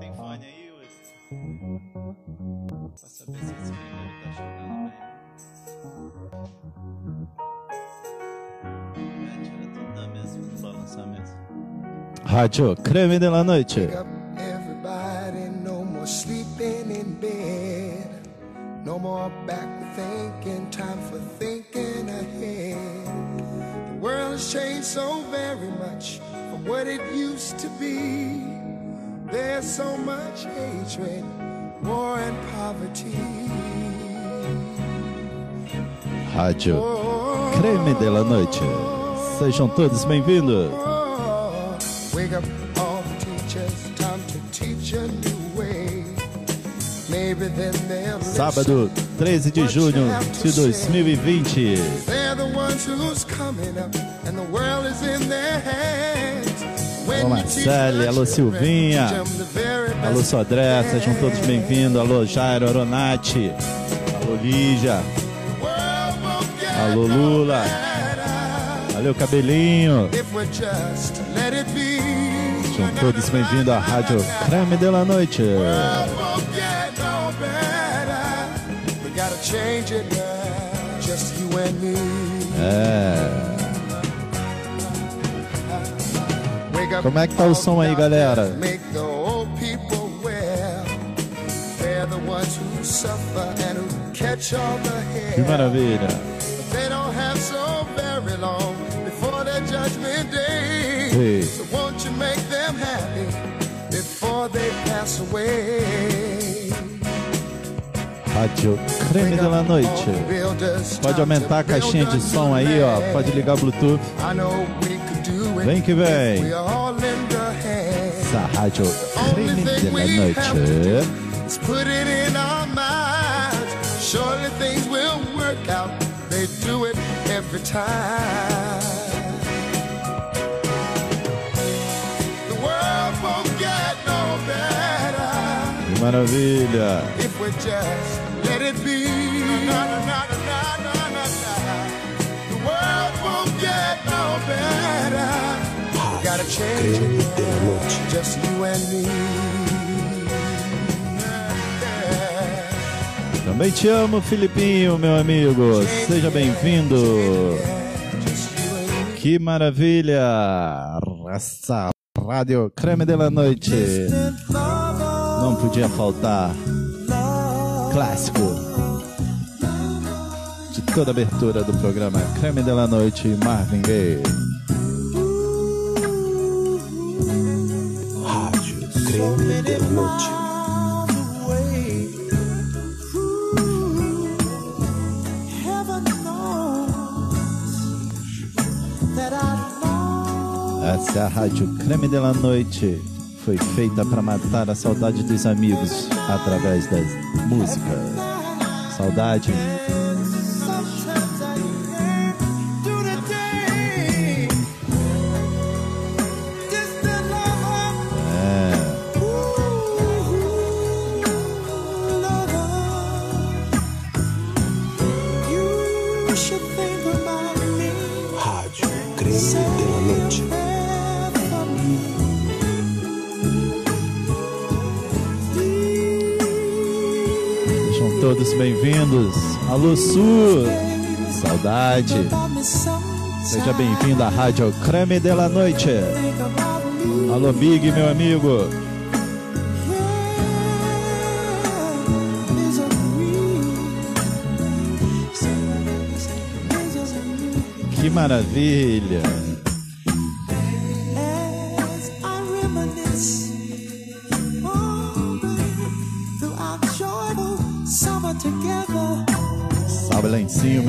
Tem fone aí, Uri? Pra saber se esse primeiro tá chegando bem. É, tira tudo da mesa no balançamento. Rádio Creme de la Noite. So much hatred, war and poverty. Rádio Creme de la Noite. Sejam todos bem-vindos. Oh, wake up all the teachers, time to teach a new way. Maybe then they'll. Sábado, 13 de junho de 2020. They're the ones who's coming up, and the world is in their hands. Alô, Marcele, alô, Silvinha. Alô, Sodré, sejam todos bem-vindos. Alô, Jairo, Aronati. Alô, Lígia. Alô, Lula. Valeu, Cabelinho. Sejam todos bem-vindos à Rádio Creme de la Noite. É. Como é que tá o som aí, galera? Pass away? Rádio Creme de la Noite. Pode aumentar a caixinha de som aí, ó. Pode ligar o Bluetooth. Vem que vem. Essa Rádio Creme to Noite. Time. The world won't get no better Que maravilha. if we just let it be. Na, na, na. The world won't get no better. Gotta change it, just you and me. Também te amo, Filipinho, meu amigo. Seja bem-vindo. Que maravilha. Essa Rádio Creme de la Noite. Não podia faltar. Clássico. De toda a abertura do programa Creme de la Noite, Marvin Gaye. Rádio Creme de la Noite. É a Rádio Creme de la Noite. Foi feita para matar a saudade dos amigos através das músicas. Saudade. Todos bem-vindos. Alô Sul. Saudade. Seja bem-vindo à Rádio Creme de la Noite. Alô Big, meu amigo. Que maravilha.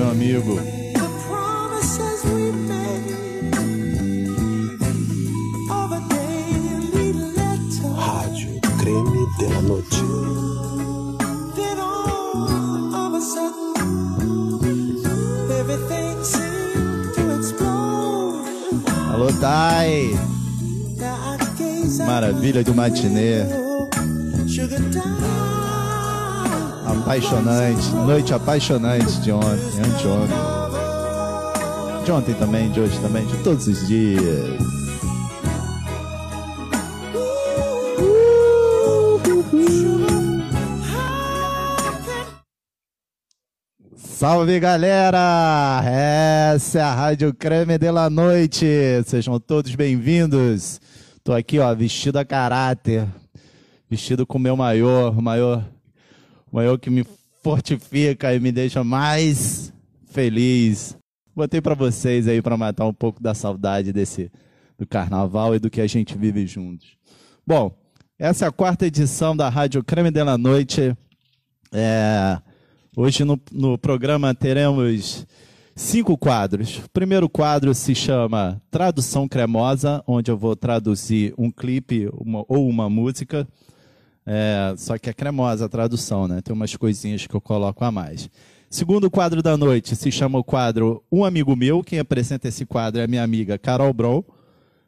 Meu amigo. Rádio Creme de la Noite. Alô Thay. Maravilha do matinê. Apaixonante. Noite apaixonante de ontem, anteontem. De ontem também, de hoje também, de todos os dias. Salve galera! Essa é a Rádio Creme de la Noite. Sejam todos bem-vindos. Tô aqui, ó, vestido a caráter, vestido com meu maior, maior, maior que me fortifica e me deixa mais feliz. Botei para vocês aí para matar um pouco da saudade desse do carnaval e do que a gente vive juntos. Bom, essa é a quarta edição da Rádio Creme de la Noite. É, hoje no, no programa teremos cinco quadros. O primeiro quadro se chama Tradução Cremosa, onde eu vou traduzir um clipe uma, ou uma música. É, só que é cremosa a tradução, né? Tem umas coisinhas que eu coloco a mais. Segundo quadro da noite se chama o quadro Um Amigo Meu. Quem apresenta esse quadro é a minha amiga Carol Bron.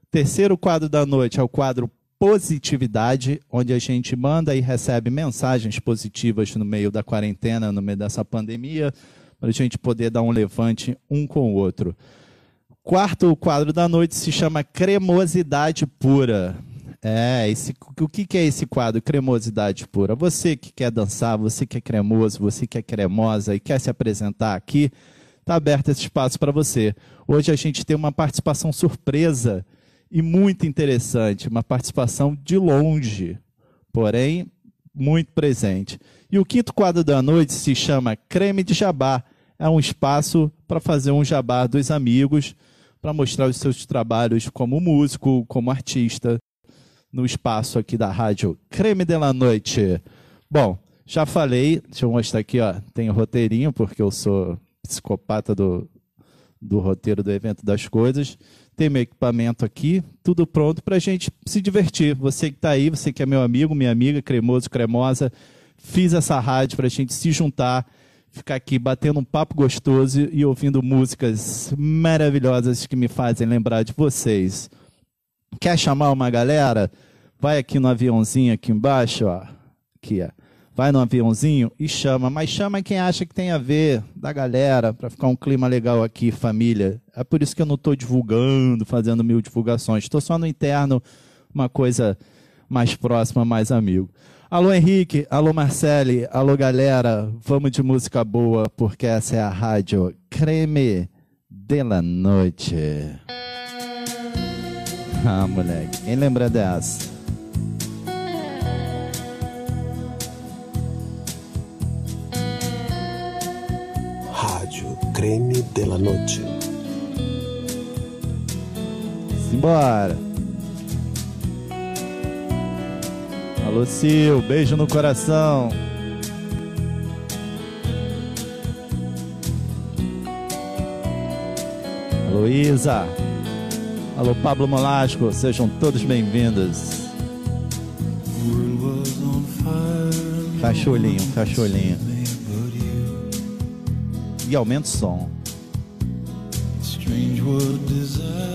Terceiro quadro da noite é o quadro Positividade, onde a gente manda e recebe mensagens positivas no meio da quarentena, no meio dessa pandemia, para a gente poder dar um levante um com o outro. Quarto quadro da noite se chama Cremosidade Pura. É, esse, o que, que é esse quadro, Cremosidade Pura? Você que quer dançar, você que é cremoso, você que é cremosa e quer se apresentar aqui, está aberto esse espaço para você. Hoje a gente tem uma participação surpresa e muito interessante, uma participação de longe, porém muito presente. E o quinto quadro da noite se chama Creme de Jabá. É um espaço para fazer um jabá dos amigos, para mostrar os seus trabalhos como músico, como artista, no espaço aqui da rádio Creme de la Noite. Bom, já falei, deixa eu mostrar aqui, ó, tem o roteirinho, porque eu sou psicopata do, do roteiro do evento das coisas. Tem meu equipamento aqui, tudo pronto para a gente se divertir. Você que está aí, você que é meu amigo, minha amiga, cremoso, cremosa, fiz essa rádio para a gente se juntar, ficar aqui batendo um papo gostoso e ouvindo músicas maravilhosas que me fazem lembrar de vocês. Quer chamar uma galera? Vai aqui no aviãozinho aqui embaixo, ó. Aqui, ó. Vai no aviãozinho e chama, mas chama quem acha que tem a ver da galera, para ficar um clima legal aqui, família. É por isso que eu não estou divulgando, fazendo mil divulgações. Estou só no interno, uma coisa mais próxima, mais amigo. Alô Henrique, alô Marcele, alô galera, vamos de música boa, porque essa é a rádio Creme de la Noite. Ah, moleque, quem lembra dessa? Rádio Creme de la Noche. Simbora. Alô, Sil, beijo no coração. Alô, Isa. Alô, Pablo Molasco, sejam todos bem-vindos. Fecha o olhinho, fecha o olhinho. E aumenta o som. Strange what desire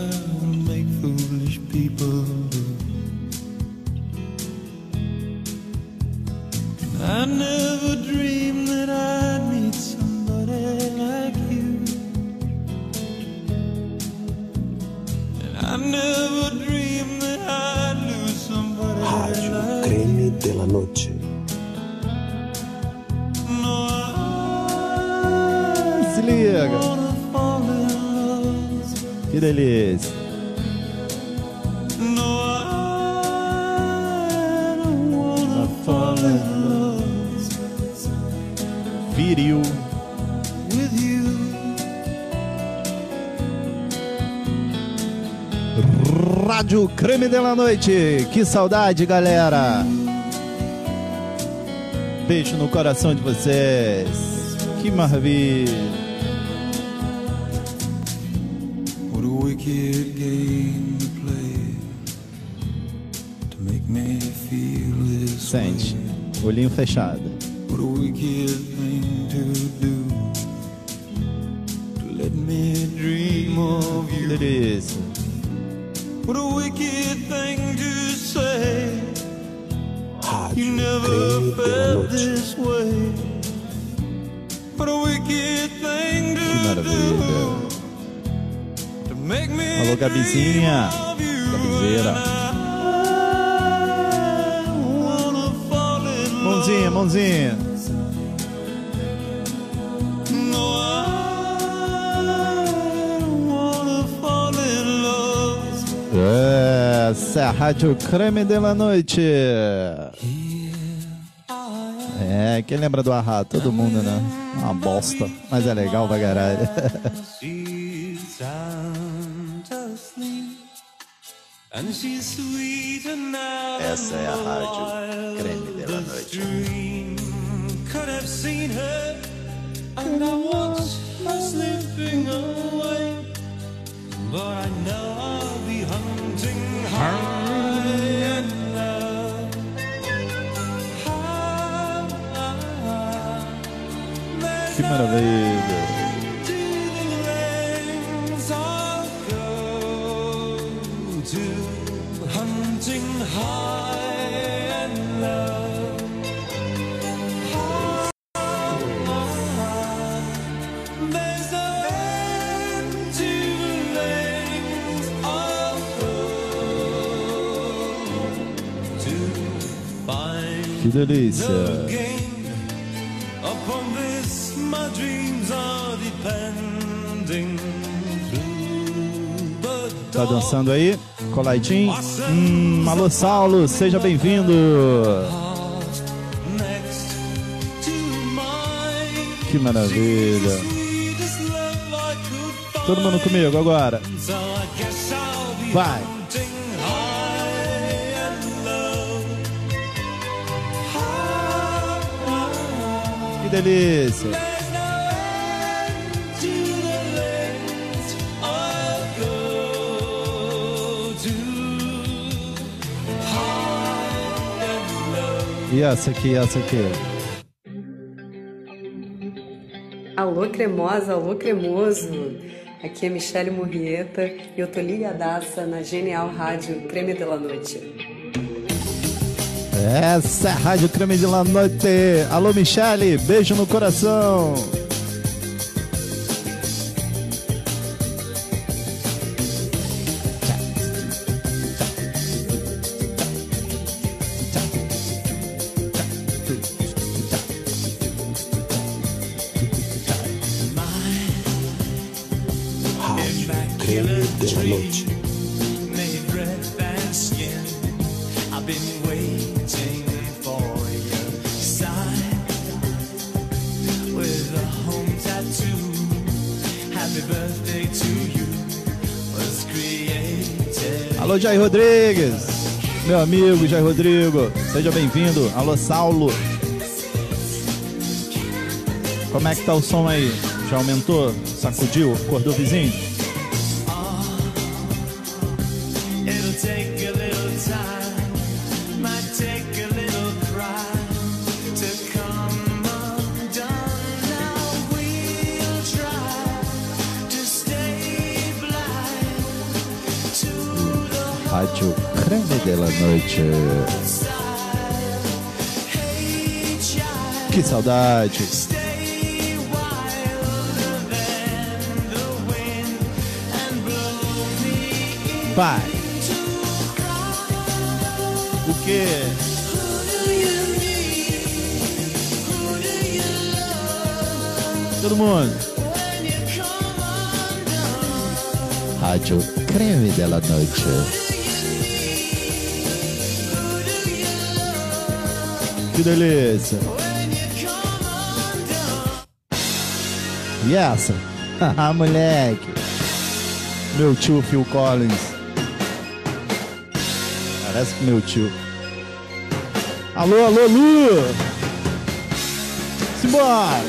Noite. Que saudade, galera. Beijo no coração de vocês. Que maravilha. What a wicked game to play to make me feel this Sente. Olhinho fechado. In love. Mãozinha, mãozinha. Love. Essa é a Rádio Creme de la Noite. É, quem lembra do Arra? Todo mundo, né? Uma bosta, mas é legal pra caralho. Dançando aí? Colaitinho? Hum, alô, Saulo, seja bem-vindo. Que maravilha. Todo mundo comigo agora. Vai. Que delícia. E essa aqui, essa aqui. Alô cremosa, alô cremoso. Aqui é Michele Murrieta e eu tô ligadaça na genial rádio Creme de la Noite. Essa é a Rádio Creme de la Noite. Alô, Michele, beijo no coração. Jair Rodrigues. Meu amigo Jair Rodrigo, seja bem-vindo. Alô, Saulo. Como é que tá o som aí? Já aumentou? Sacudiu? Acordou vizinho? You need? Who do you love Todo mundo. Rádio Creme de la Noite. Que delícia. E essa? Haha, moleque. Meu tio Phil Collins. Parece que meu tio. Alô, alô, Lu! Simbora!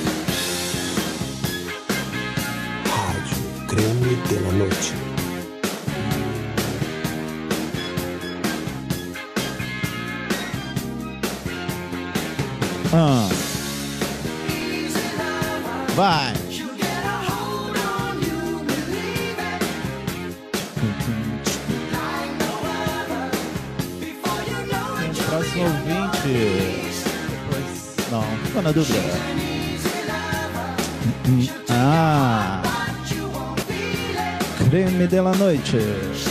Rádio Creme de la Noite. Ah. Vai! Próximo ouvinte. Não, ficou na dúvida. Creme de la Noite.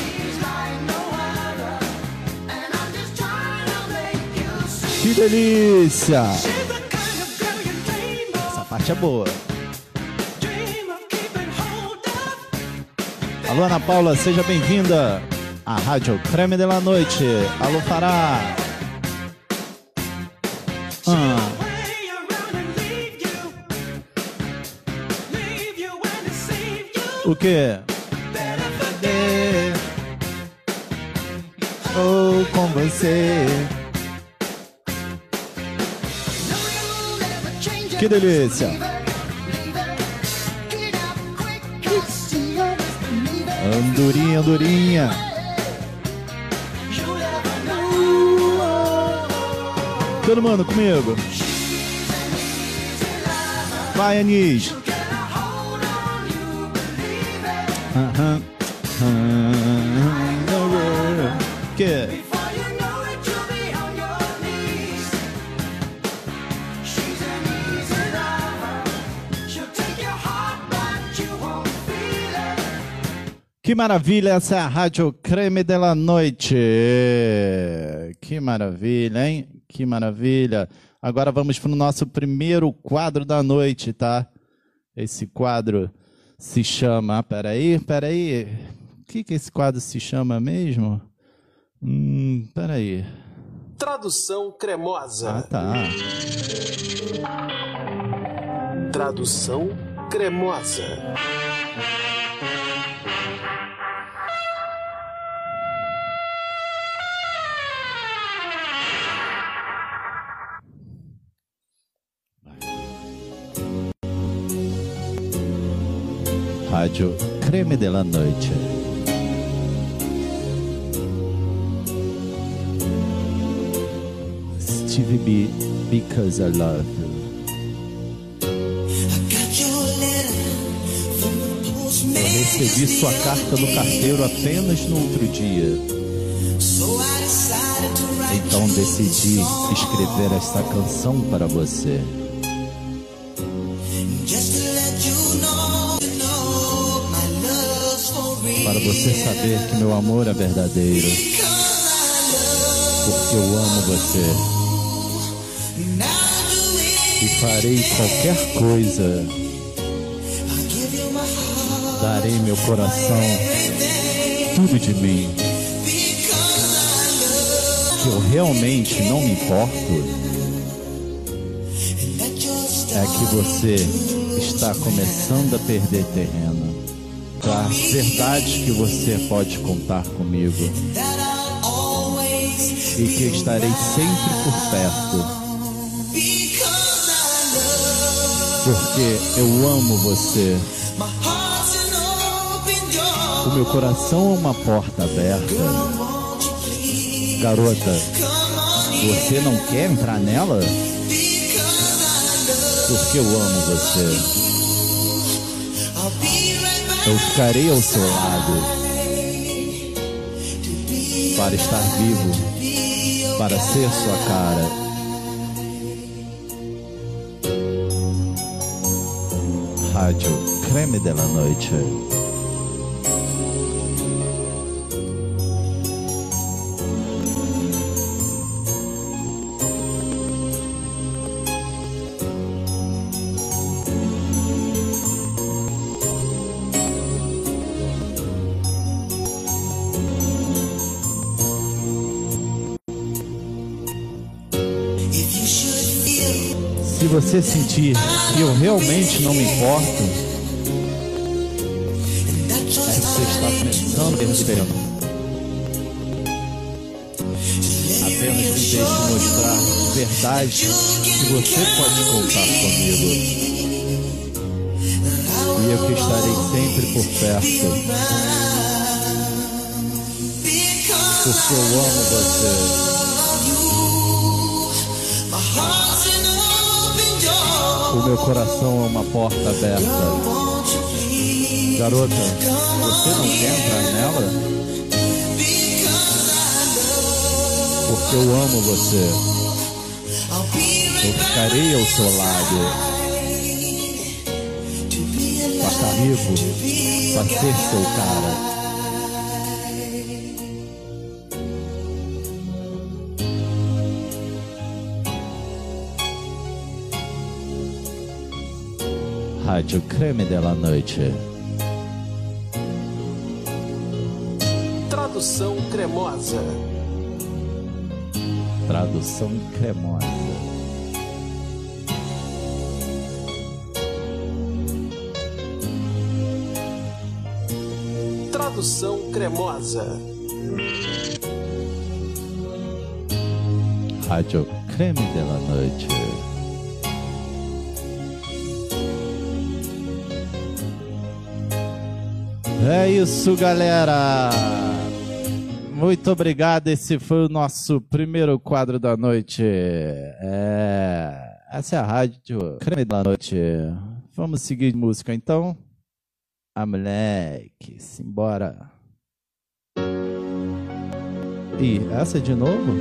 Delícia! Essa parte é boa. Alô, Ana Paula, seja bem-vinda à Rádio Creme de la Noite. Alô, Fará. Ah, o quê? Ou com você. Que delícia! Andorinha, andorinha. Todo mundo comigo. Vai, Anis. Aham. Que? Que maravilha, essa é a Rádio Creme de la Noite. Que maravilha, hein? Que maravilha. Agora vamos para o nosso primeiro quadro da noite, tá? Esse quadro se chama. Peraí, peraí. O que, que esse quadro se chama mesmo? Hum, peraí. Tradução cremosa. Ah, tá. Tradução cremosa. Rádio Creme de la Noite. Stevie B, Because I Love You. Eu recebi sua carta no carteiro apenas no outro dia. Então decidi escrever esta canção para você. Você saber que meu amor é verdadeiro. Porque eu amo você. E farei qualquer coisa. Darei meu coração, tudo de mim. Que eu realmente não me importo é que você está começando a perder terreno. Tá? Verdade que você pode contar comigo e que estarei sempre por perto. Porque eu amo você. O meu coração é uma porta aberta. Garota, você não quer entrar nela? Porque eu amo você. Eu ficarei ao seu lado para estar vivo, para ser sua cara. Rádio Creme de Noite. Você sentir que eu realmente não me importo, é que você está começando a perder Apenas me deixe mostrar de verdade que você pode contar comigo. E eu que estarei sempre por perto. Porque eu amo você. Meu coração é uma porta aberta. Garota, você não quer entrar nela? Porque eu amo você. Eu ficarei ao seu lado. está vivo pra ser seu cara. Rádio Creme della Noite. Tradução cremosa. Tradução cremosa. Tradução cremosa. Rádio Creme della Noite. É isso, galera. Muito obrigado. Esse foi o nosso primeiro quadro da noite. É... Essa é a rádio Creme da Noite. Vamos seguir de música então? A moleque, simbora. Ih, essa de novo?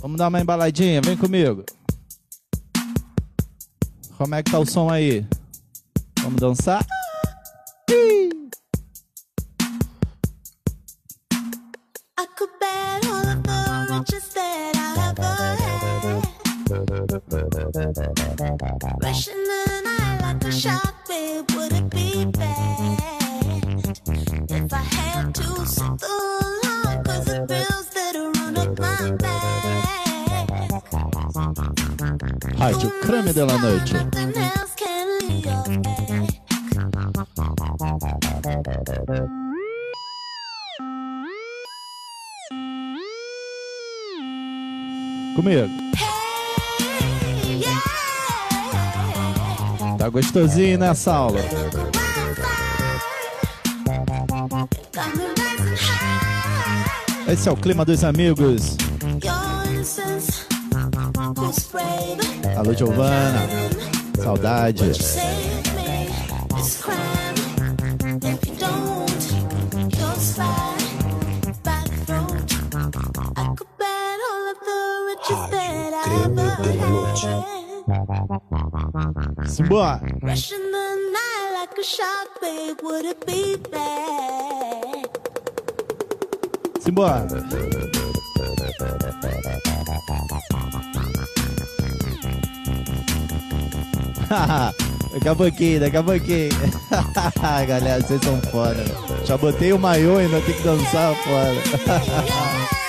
Vamos dar uma embaladinha, vem comigo. Como é que tá o som aí? Vamos dançar? Noite. Can leave your back. Comigo. Tá gostosinho nessa aula. Rising high. Esse é o clima dos amigos. Noche. ever had. Simbora. Rushing daqui a pouquinho, daqui a pouquinho. Galera, vocês são foda. Já botei o maiô ainda tem que dançar foda.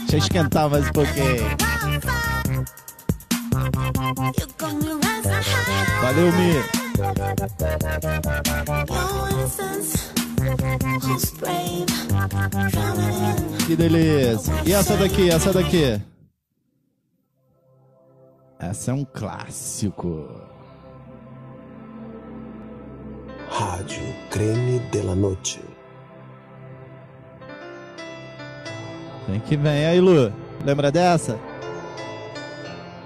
Deixa eu esquentar mais um pouquinho. Valeu, Mi. Que delícia. E essa daqui, essa daqui? É um clássico. Rádio Creme della Noite. Vem que vem. Aí, Lu? Lembra dessa?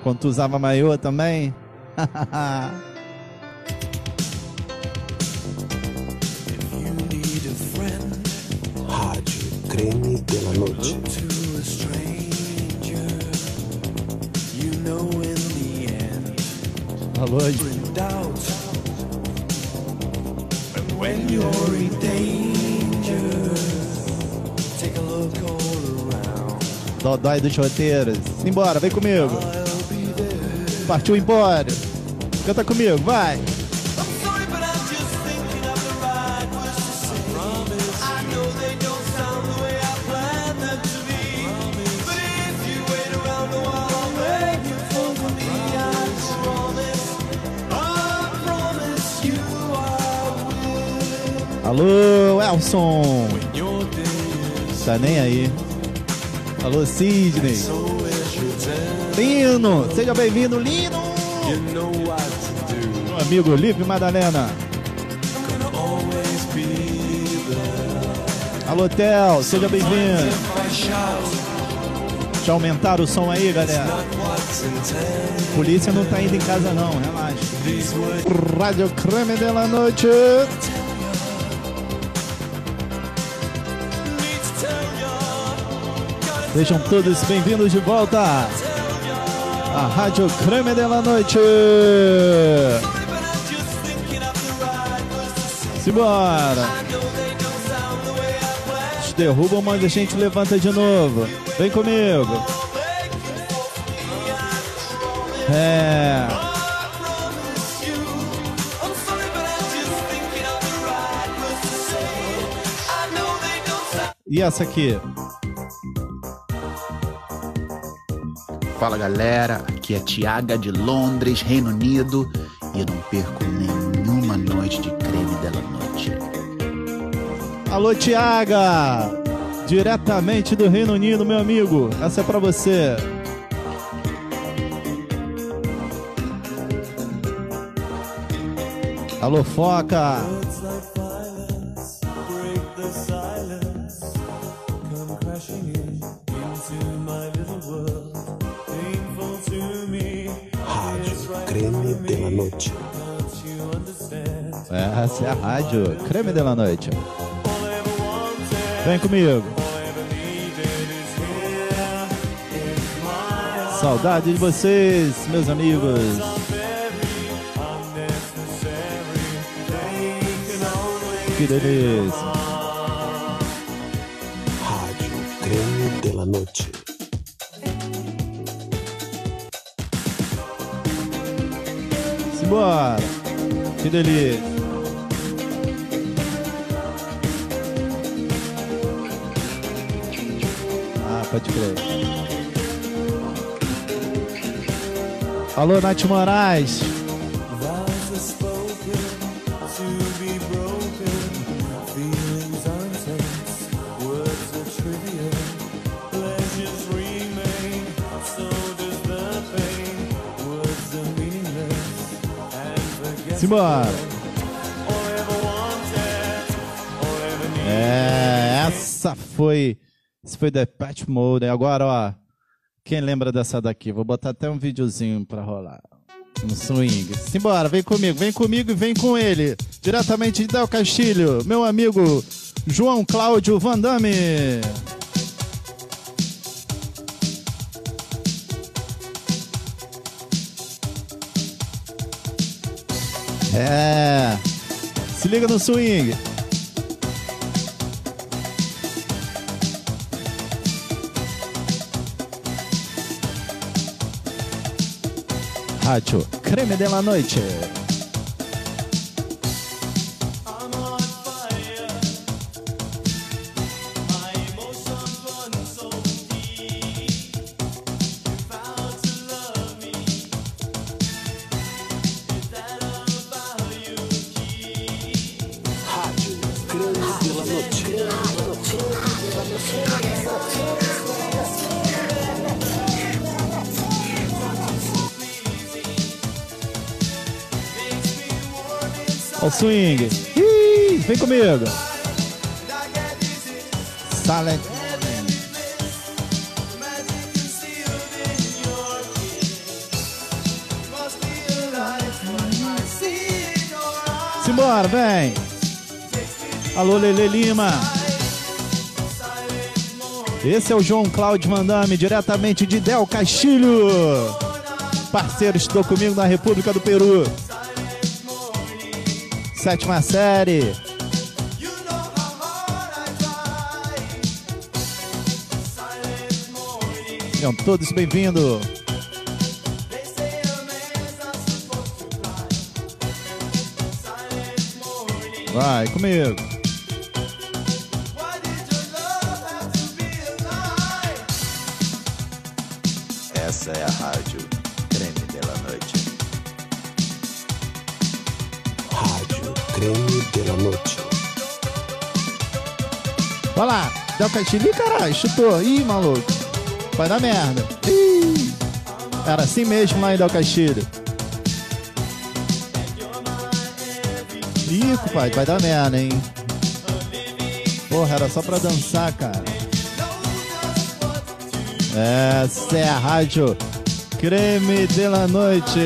Quando tu usava maiô também? Rádio Creme della Noite. to a stranger. You know in around. Dodói dos roteiros. Simbora, vem comigo. Partiu embora. Canta comigo, vai. Alô, Elson. Tá nem aí. Alô, Sidney. Lino, seja bem-vindo, Lino. Meu amigo Lipe Madalena. Alô, Tel, seja bem-vindo. Deixa eu aumentar o som aí, galera. Polícia não tá indo em casa, não, relaxa. Rádio Creme della Noite. Sejam todos bem-vindos de volta. A Rádio Creme de la Noite. Simbora. Eles derrubam, mas a gente levanta de novo. Vem comigo. É. E essa aqui? Fala galera, aqui é Tiaga de Londres, Reino Unido, e eu não perco nenhuma noite de creme dela noite. Alô, Tiaga! Diretamente do Reino Unido, meu amigo. Essa é pra você. Alô, Foca! Essa é a rádio Creme de la Noite. Vem comigo. Saudade de vocês, meus amigos. Que delícia. Rádio Creme de la Noite. Simbora. Que delícia. Ever wanted. All I ever needed. É, essa foi. Foi The Patch Mode. Agora, ó. Quem lembra dessa daqui? Vou botar até um videozinho pra rolar. Um swing. Simbora, vem comigo, vem comigo e vem com ele. Diretamente de Del Castilho, meu amigo João Cláudio Van Damme. É. Se liga no swing. Rádio Creme de la Noite. Swing. Ih, vem comigo. Silent. Simbora, vem. Alô, Lele Lima. Esse é o João Cláudio Van Damme, diretamente de Del Castilho. Parceiro, estou comigo na República do Peru. Sétima série. Sejam todos bem-vindos. Vai comigo. Del Castilho. Ih, caralho, chutou. Ih, maluco. Vai dar merda. Ih. Era assim mesmo lá em Del Castilho. Ih, pai, vai dar merda, hein? Porra, era só pra dançar, cara. Essa é a rádio Creme de la Noite.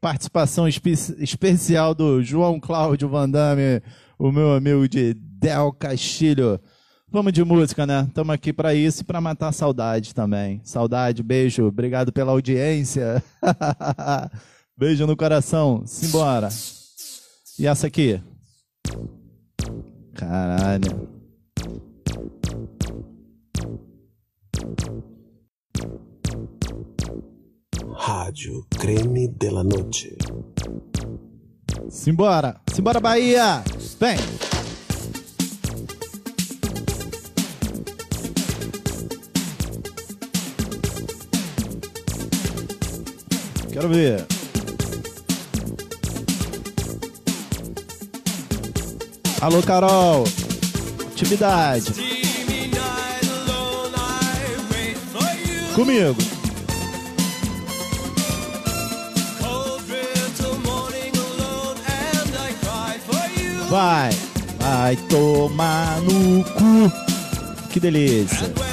Participação espe- especial do João Cláudio Van Damme, o meu amigo de Del Castilho. Vamos de música, né? Estamos aqui para isso e para matar saudade também. Saudade, beijo, obrigado pela audiência. beijo no coração, simbora. E essa aqui? Caralho. Rádio Creme de la Noche. Simbora, simbora Bahia! Vem! Quero ver. Alô, Carol. Atividade. Comigo. Vai. Vai tomar no cu. Que delícia.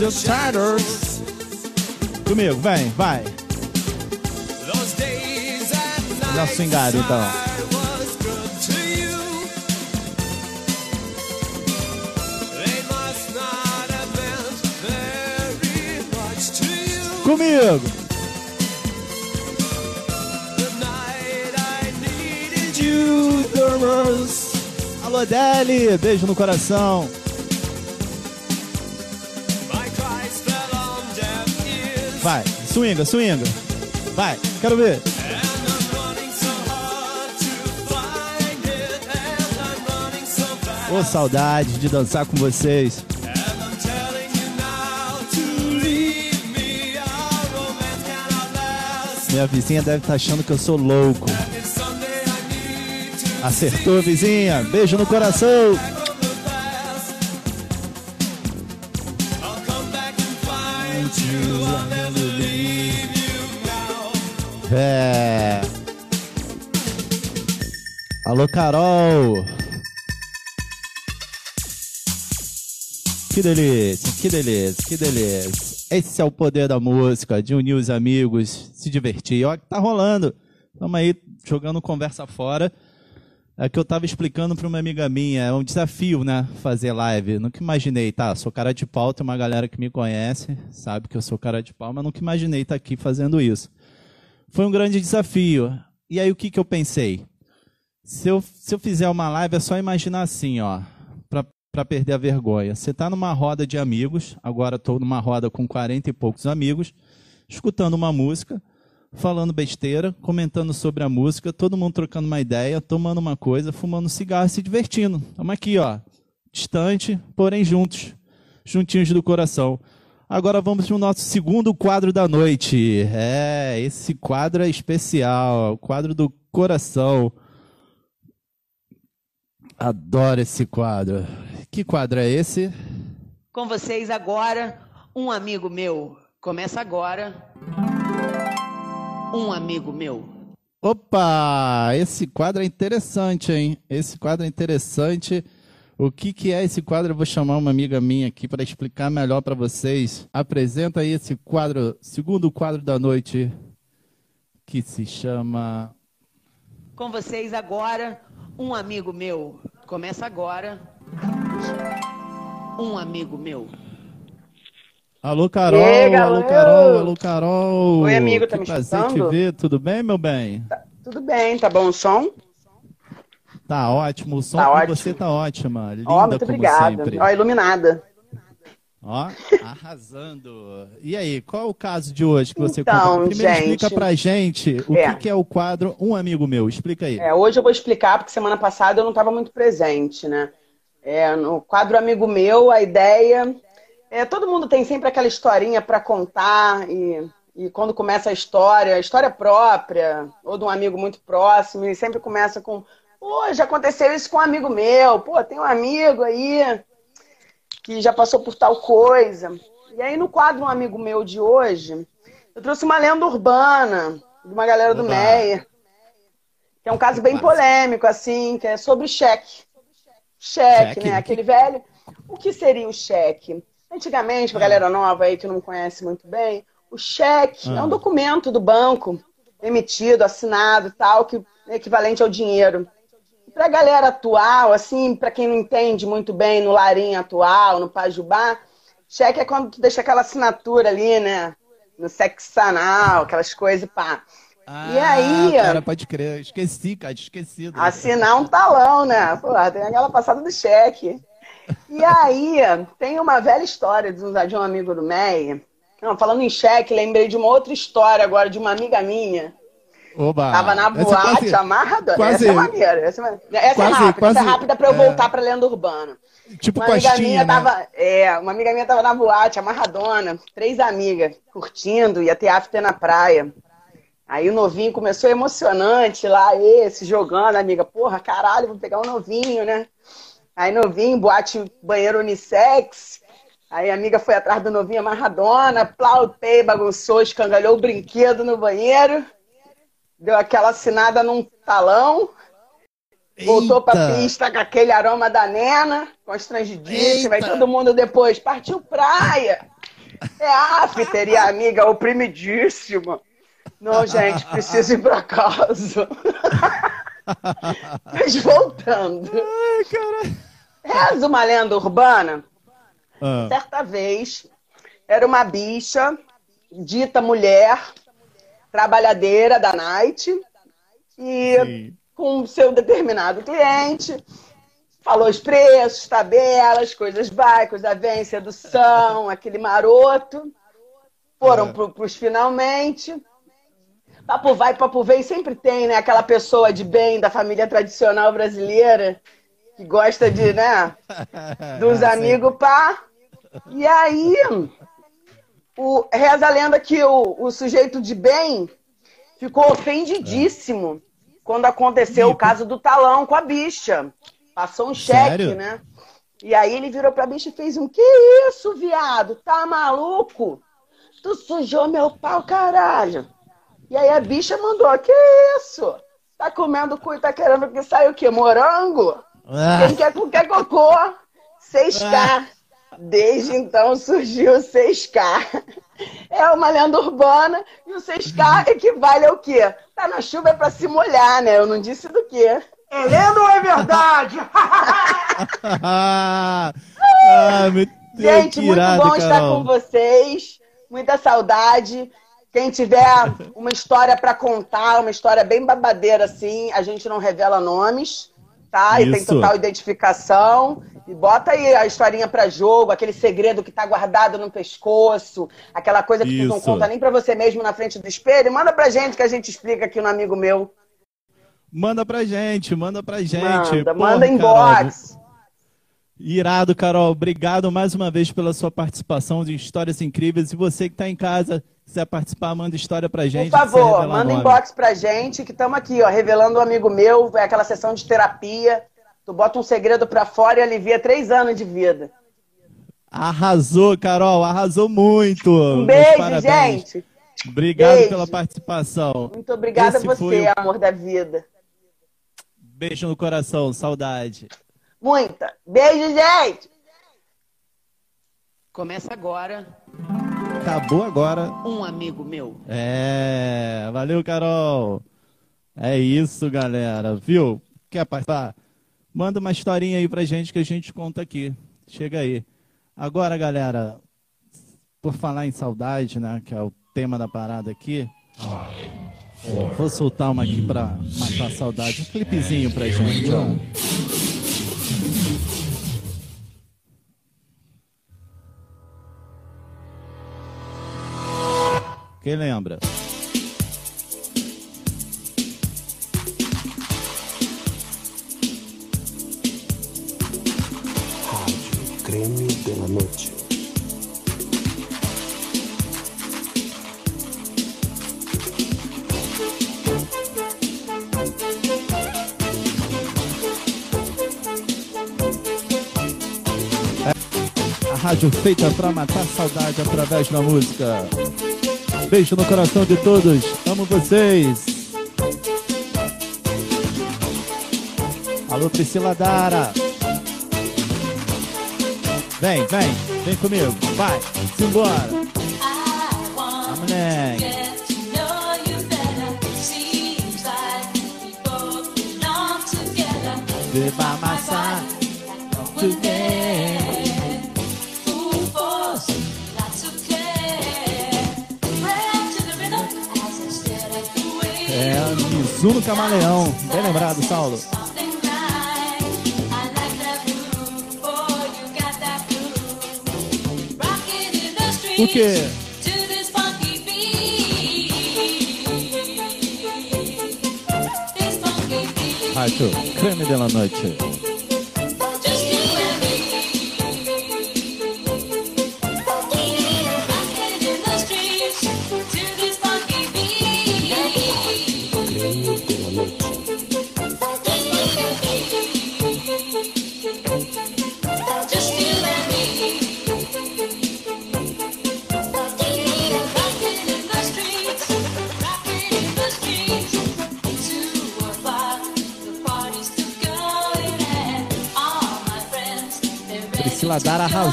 The. Comigo, vem, vai. Já swingado, então. Comigo. Alô, Deli. Beijo no coração. Vai. Swinga, swinga. Vai. Quero ver. Ô, saudade de dançar com vocês. Minha vizinha deve estar achando que eu sou louco. Acertou, vizinha. Beijo no coração. Alô, Carol. Que delícia, que delícia, que delícia. Esse é o poder da música, de unir os amigos, se divertir. Olha que tá rolando. Estamos aí jogando conversa fora. É que eu tava explicando para uma amiga minha, é um desafio, né, fazer live. Nunca imaginei, tá? Sou cara de pau, tem uma galera que me conhece, sabe que eu sou cara de pau, mas nunca imaginei estar aqui fazendo isso. Foi um grande desafio. E aí o que, que eu pensei? Se eu, se eu fizer uma live, é só imaginar assim, ó, para perder a vergonha. Você está numa roda de amigos, agora estou numa roda com 40 e poucos amigos, escutando uma música, falando besteira, comentando sobre a música, todo mundo trocando uma ideia, tomando uma coisa, fumando cigarro e se divertindo. Estamos aqui, ó, distante, porém juntos, juntinhos do coração. Agora vamos para o nosso segundo quadro da noite. É, esse quadro é especial, o quadro do coração. Adoro esse quadro. Que quadro é esse? Com vocês agora, um amigo meu. Começa agora. Um amigo meu. Opa, esse quadro é interessante, hein? Esse quadro é interessante. O que, que é esse quadro? Eu vou chamar uma amiga minha aqui para explicar melhor para vocês. Apresenta aí esse quadro, segundo quadro da noite, que se chama. Com vocês agora, um amigo meu. Começa agora. Um amigo meu. Alô, Carol, aí, alô? Carol, alô, Carol. Oi, amigo, tá que me prazer te escutando? ver, tudo bem, meu bem? Tudo bem, tá bom o som? Tá ótimo, o som Tá com ótimo. você tá ótima, linda Ó, muito como obrigada. sempre. Ó, iluminada. Ó, arrasando. E aí, qual é o caso de hoje que você Então, conta? Primeiro gente, explica pra gente o é. que, que é o quadro Um Amigo Meu. Explica aí. É, hoje eu vou explicar, porque semana passada eu não estava muito presente, né? É, no quadro Amigo Meu, a ideia é todo mundo tem sempre aquela historinha para contar e, e quando começa a história, a história própria ou de um amigo muito próximo, e sempre começa com Pô, já aconteceu isso com um amigo meu. Pô, tem um amigo aí que já passou por tal coisa. E aí, no quadro Um Amigo Meu de hoje, eu trouxe uma lenda urbana de uma galera do. Meia, que é um caso bem polêmico, assim, que é sobre cheque. Cheque, Cheque? né? Aquele velho. O que seria o cheque? Antigamente, pra galera nova aí que não conhece muito bem, O cheque Ah. é um documento do banco emitido, assinado e tal, que é equivalente ao dinheiro. Para a galera atual, assim, para quem não entende muito bem no larim atual, no pajubá, cheque é quando tu deixa aquela assinatura ali, né? No sexo anal, aquelas coisas, pá. e aí, Ah, cara, pode crer. Esqueci, cara, esquecido. assinar um talão, né? Pô, tem aquela passada do cheque. E aí, tem uma velha história de um, de um amigo do MEI. Não, falando em cheque, lembrei de uma outra história agora de uma amiga minha. Oba. Tava na Essa é boate, quase- amarrada. quase- Essa é maneira. Essa é, essa quase- é rápida, quase- essa é rápida pra eu é. voltar pra lenda urbana. Tipo Uma amiga costinha, minha né? tava. É, uma amiga minha tava na boate, amarradona, três amigas, curtindo, ia ter after na praia. Aí o novinho começou emocionante lá, esse, jogando, amiga, porra, caralho, vou pegar um novinho, né? Aí novinho, boate banheiro unissex. Aí a amiga foi atrás do novinho amarradona, plautei, bagunçou, escangalhou o brinquedo no banheiro, deu aquela assinada num talão, voltou pra Eita. pista com aquele aroma da nena, constrangidíssima, e Eita. todo mundo depois partiu praia. É after e a amiga oprimidíssima. Não, gente, preciso ir pra casa. Mas voltando. Ai, caralho. Reza uma lenda urbana. Ah, Certa vez, era uma bicha, dita mulher, trabalhadeira da night, e sim. com seu determinado cliente, falou os preços, tabelas, coisas vai, coisa vem, sedução, aquele maroto. Foram É. pro, pros finalmente. Papo vai, papo vem, sempre tem, né? Aquela pessoa de bem da família tradicional brasileira que gosta de, né? Dos Ah, amigos, pá. E aí, o, reza a lenda que o, o sujeito de bem ficou ofendidíssimo quando aconteceu Ih, o caso do talão com a bicha. Passou um cheque, Sério? né? E aí ele virou pra bicha e fez um: Que isso, viado? Tá maluco? Tu sujou meu pau, caralho. E aí a bicha mandou: Que isso? Tá comendo cu e tá querendo que saia o quê? Morango? Ah, Quem quer cu quer cocô? 6K. Desde então surgiu o 6K. É uma lenda urbana e o 6K equivale ao quê? Tá na chuva é pra se molhar, né? Eu não disse do quê. É lenda ou é verdade? ah, Gente, muito irado, bom estar Carol. com vocês. Muita saudade. Quem tiver uma história pra contar, uma história bem babadeira assim, a gente não revela nomes, tá? E tem Isso. total identificação. E bota aí a historinha pra jogo, aquele segredo que tá guardado no pescoço, aquela coisa que tu não Isso. conta nem pra você mesmo na frente do espelho. Manda pra gente que a gente explica aqui no amigo meu. Manda pra gente, manda pra gente. manda, Porra, manda inbox. Irado, Carol. Obrigado mais uma vez pela sua participação de histórias incríveis. E você que está em casa, quiser participar, manda história pra Por gente. favor, precisa revelar manda nome. inbox pra gente, que estamos aqui, ó, revelando um amigo meu, é aquela sessão de terapia. Tu bota um segredo pra fora e alivia três anos de vida. Arrasou, Carol. Arrasou muito. Um beijo, gente. Obrigado Beijo. pela participação. Muito obrigada Esse a você, o- amor da vida. Beijo no coração, saudade. Muita. Beijo, gente! Começa agora Acabou agora. um amigo meu. É, valeu, Carol. É isso, galera. Viu? Quer participar? Manda uma historinha aí pra gente que a gente conta aqui. Chega aí. Agora, galera, por falar em saudade, né, que é o tema da parada aqui, vou soltar uma aqui pra matar a saudade. Um clipezinho pra gente, ó. Quem lembra? Rádio Creme de la Noche. A rádio feita pra matar saudade através da música. Beijo no coração de todos. Amo vocês. Alô, Priscila Dara. Vem, vem, vem comigo. Vai, simbora. Together. Be by my side today. Groove. Rockin' in the streets. O quê? Rádio Creme de la Noite.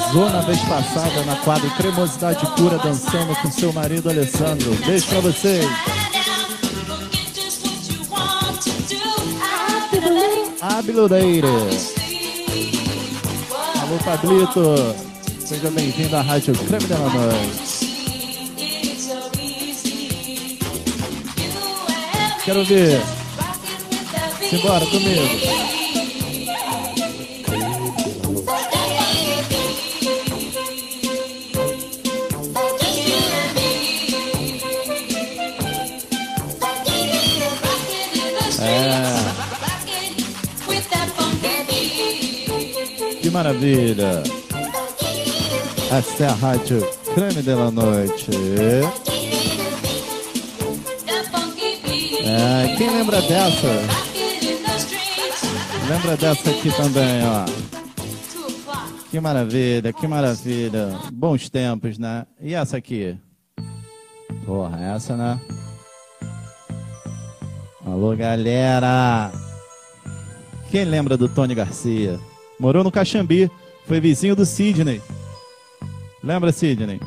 Arrasou na vez passada na quadra Cremosidade Pura dançando com seu marido Alessandro. Beijo pra vocês. What Alô, Pablito. Seja bem-vindo à Rádio Creme de la Noite. Quero ver. Simbora comigo. Maravilha. Essa é a Rádio Creme de la Noite. É, quem lembra dessa? Lembra dessa aqui também, ó. Que maravilha, que maravilha. Bons tempos, né? E essa aqui? Porra, essa, né? Alô, galera! Quem lembra do Tony Garcia? Morou no Caxambi, foi vizinho do Sidney. Lembra, Sidney?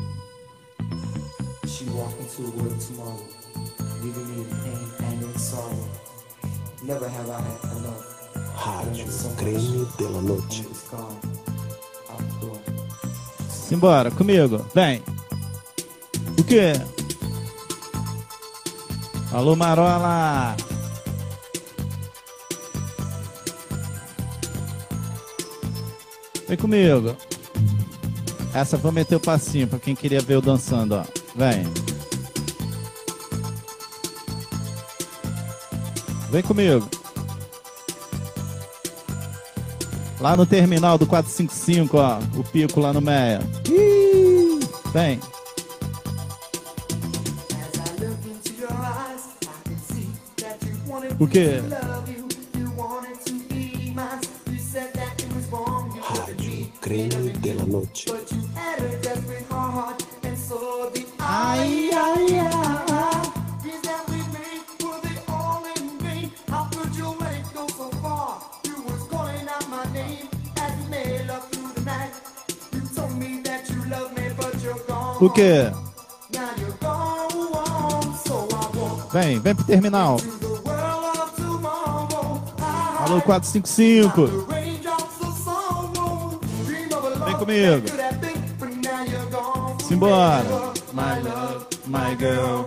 She walked into the world tomorrow, leaving me in pain and in sorrow. Never have I had enough. Rádio Creme de la noche. It's gone out the door. Simbora, comigo. Vem. O quê? Alô, Marola! Vem comigo. Essa vou meter o passinho pra quem queria ver eu dançando, ó. Vem. Vem comigo. Lá no terminal do 455, ó. O pico lá no Meia. Vem. As I heart, and so the Ai, ai, ai. Dreams that we made were they all in vain? How could you let it go so far? You was calling out my name as we made love through the night. You told me that you love me, but you're gone. O walk Vem, vem pro terminal. Alô, 455. Gone. Simbora. My love, my girl.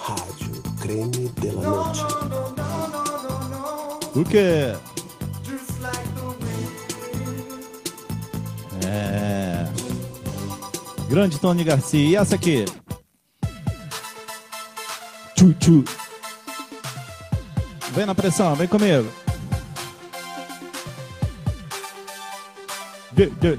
Rádio Creme de la noche. No, no, no, no, no, no. O quê? É. Grande Tony Garcia. E essa aqui? Tchu, tchu. Vem na pressão, vem comigo. deux, deux.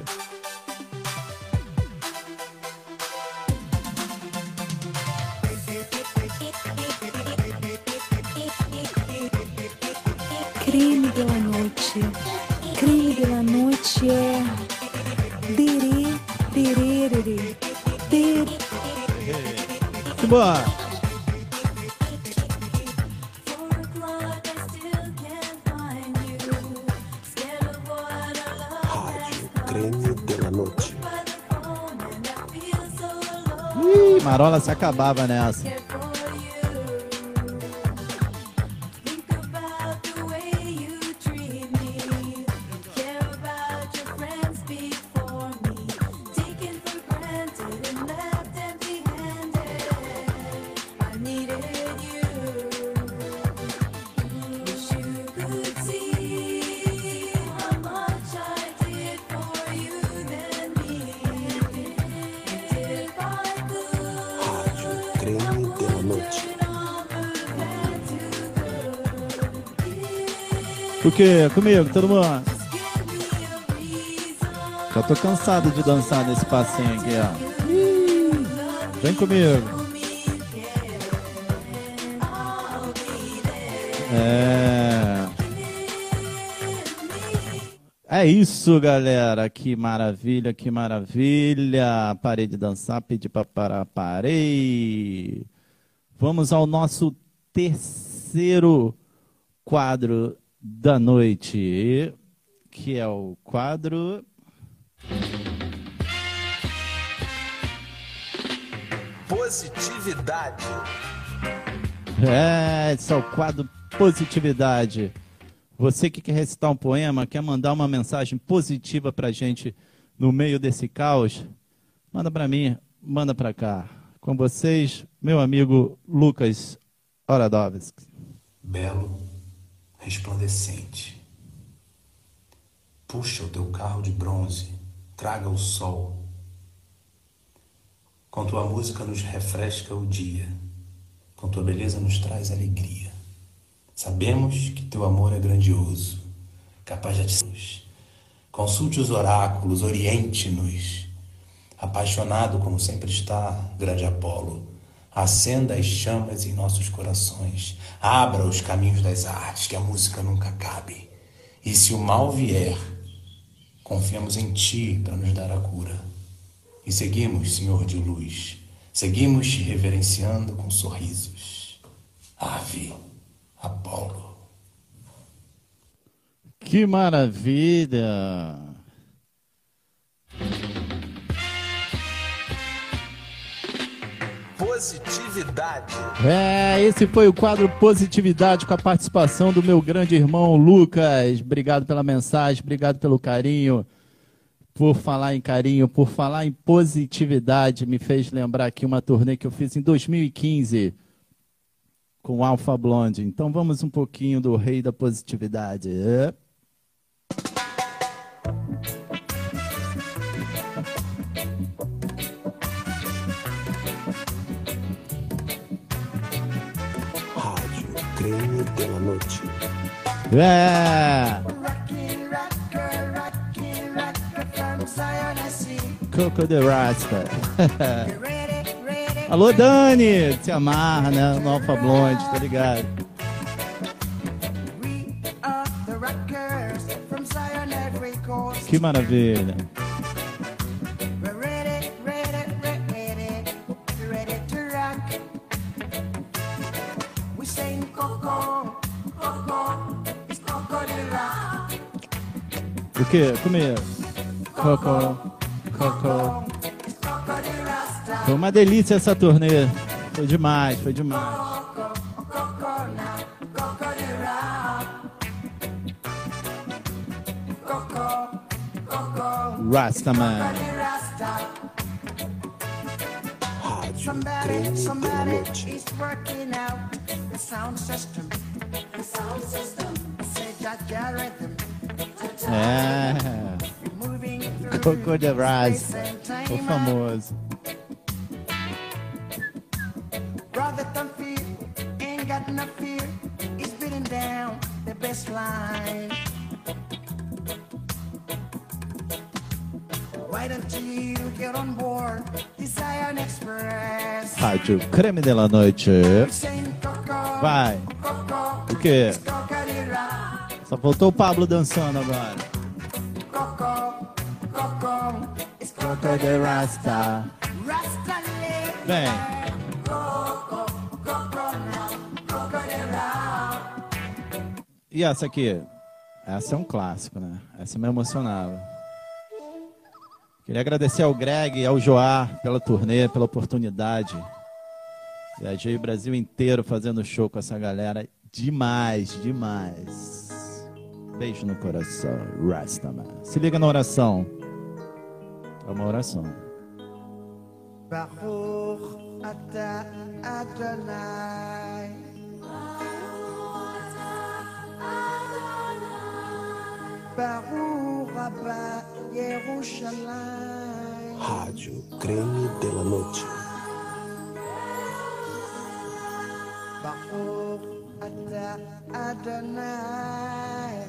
Marola se acabava nessa. Quê? Comigo, todo mundo? Já tô cansado de dançar nesse passinho aqui, ó. Vem comigo. É. É isso, galera. Que maravilha, que maravilha. Parei de dançar, pedi para parar, parei. Vamos ao nosso terceiro quadro da noite, que é o quadro. Positividade. É, esse é o quadro Positividade. Você que quer recitar um poema, quer mandar uma mensagem positiva pra gente no meio desse caos, manda pra mim, manda pra cá. Com vocês, meu amigo Lucas Oradovski. belo, resplandecente. Puxa o teu carro de bronze, traga o sol. Com tua música nos refresca o dia, com tua beleza nos traz alegria. Sabemos que teu amor é grandioso, capaz de atingir. Consulte os oráculos, oriente-nos. Apaixonado como sempre está, grande Apolo, acenda as chamas em nossos corações, abra os caminhos das artes, que a música nunca acabe. E se o mal vier, confiamos em Ti para nos dar a cura. E seguimos, Senhor de luz, seguimos te reverenciando com sorrisos. Ave, Apolo. Que maravilha! Positividade. É, esse foi o quadro Positividade com a participação do meu grande irmão Lucas. Obrigado pela mensagem, obrigado pelo carinho. Por falar em carinho, por falar em positividade, me fez lembrar aqui uma turnê que eu fiz em 2015 com Alpha Blonde. Então vamos um pouquinho do Rei da Positividade. É. Noite. É. Coco de Rasta. Alô, Dani! Se amarra, né? No Alpha Blonde, tá ligado? Que maravilha. O quê? Comer. De Rasta. Foi uma delícia essa turnê. Foi demais, foi demais. Rastaman. Somebody, somebody is working out the sound system. The sound system. Say that rhythm. É. Coco de time. O famoso. Brother fear, ain't got no fear. He's beating down the best line. Why don't you get on board the Zion Express? Rádio Creme de la Noite. Vai. O quê? Só faltou o Pablo dançando agora. Lady. Vem. E essa aqui? Essa é um clássico, né? Essa me emocionava. Queria agradecer ao Greg e ao Joar pela turnê, pela oportunidade. Viajei o Brasil inteiro fazendo show com essa galera. Demais, demais. Beijo no coração, Rastaman. Se liga na oração. É uma oração. Baruch Ata Adonai. Baruch Abba Yerushalayim. Rádio Creme de la Noite. Baruch Ata Adonai.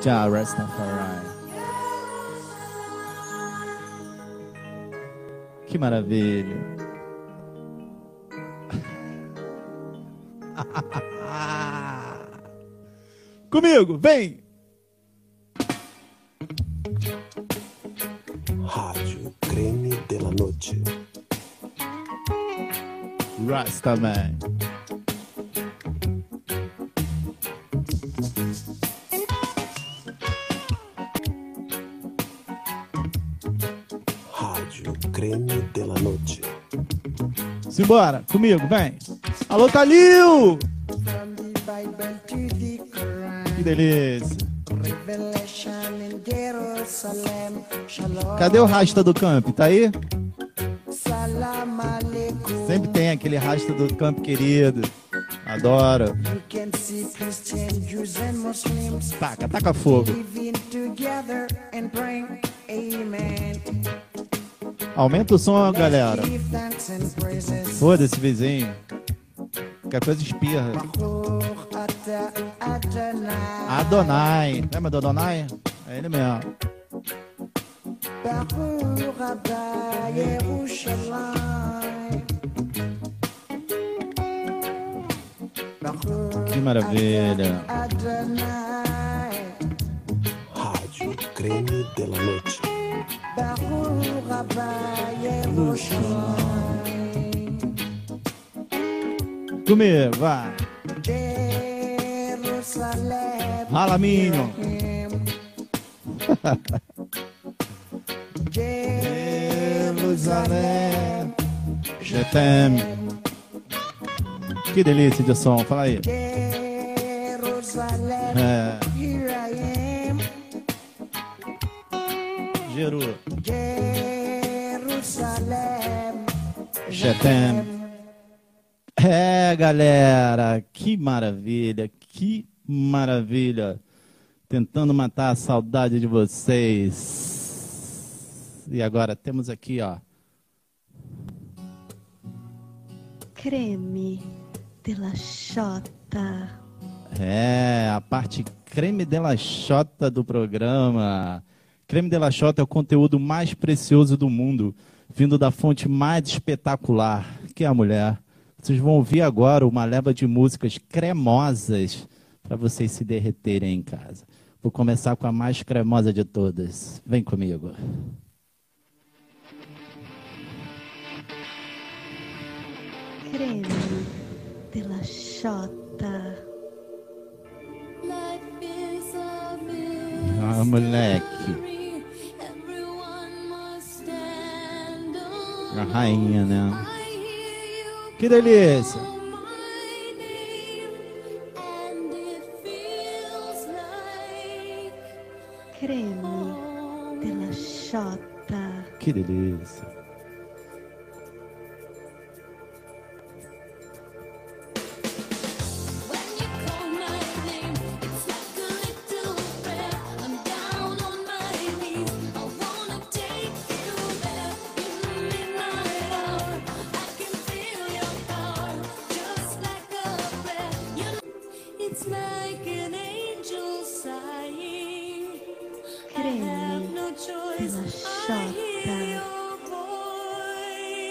Tchau, Rastafari. Que maravilha. Comigo, vem! Rádio Creme de la Noite. Rastaman. Rádio Creme de la Noite. Simbora, comigo, vem! Alô, Calil! Que delícia! Cadê o rasta do camp? Tá aí? Salam aleikum. Sempre tem aquele rasta do camp querido. Adoro. Taca, taca fogo. Aumenta o som, galera. Foda-se, vizinho. Qualquer coisa espirra. Adonai. Lembra do Adonai? É ele mesmo. Que maravilha. Rádio Creme de la Noite. Comigo, vai. Jerusalem. Ralaminho. Jerusalem. Jetem. Que delícia de som, fala aí. É. Jeru. Jerusalem. Jetem. É, galera, que maravilha, que maravilha. Tentando matar a saudade de vocês. E agora temos aqui, ó. Creme de la Xota. É, a parte creme de la Xota do programa. Creme de la Xota é o conteúdo mais precioso do mundo, vindo da fonte mais espetacular, que é a mulher. Vocês vão ouvir agora uma leva de músicas cremosas para vocês se derreterem em casa. Vou começar com a mais cremosa de todas. Vem comigo. Creme de la Xota. Ah, moleque. A rainha, né? Que delícia. Creme de la Xota. Que delícia.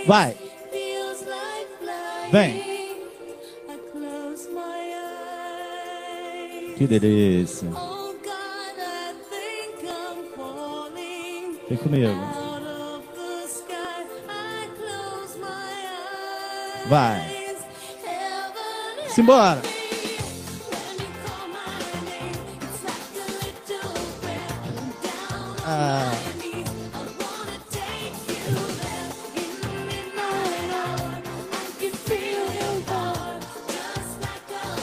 Vai. Vem. Que delícia. Vem comigo. Vai. Simbora. Ah,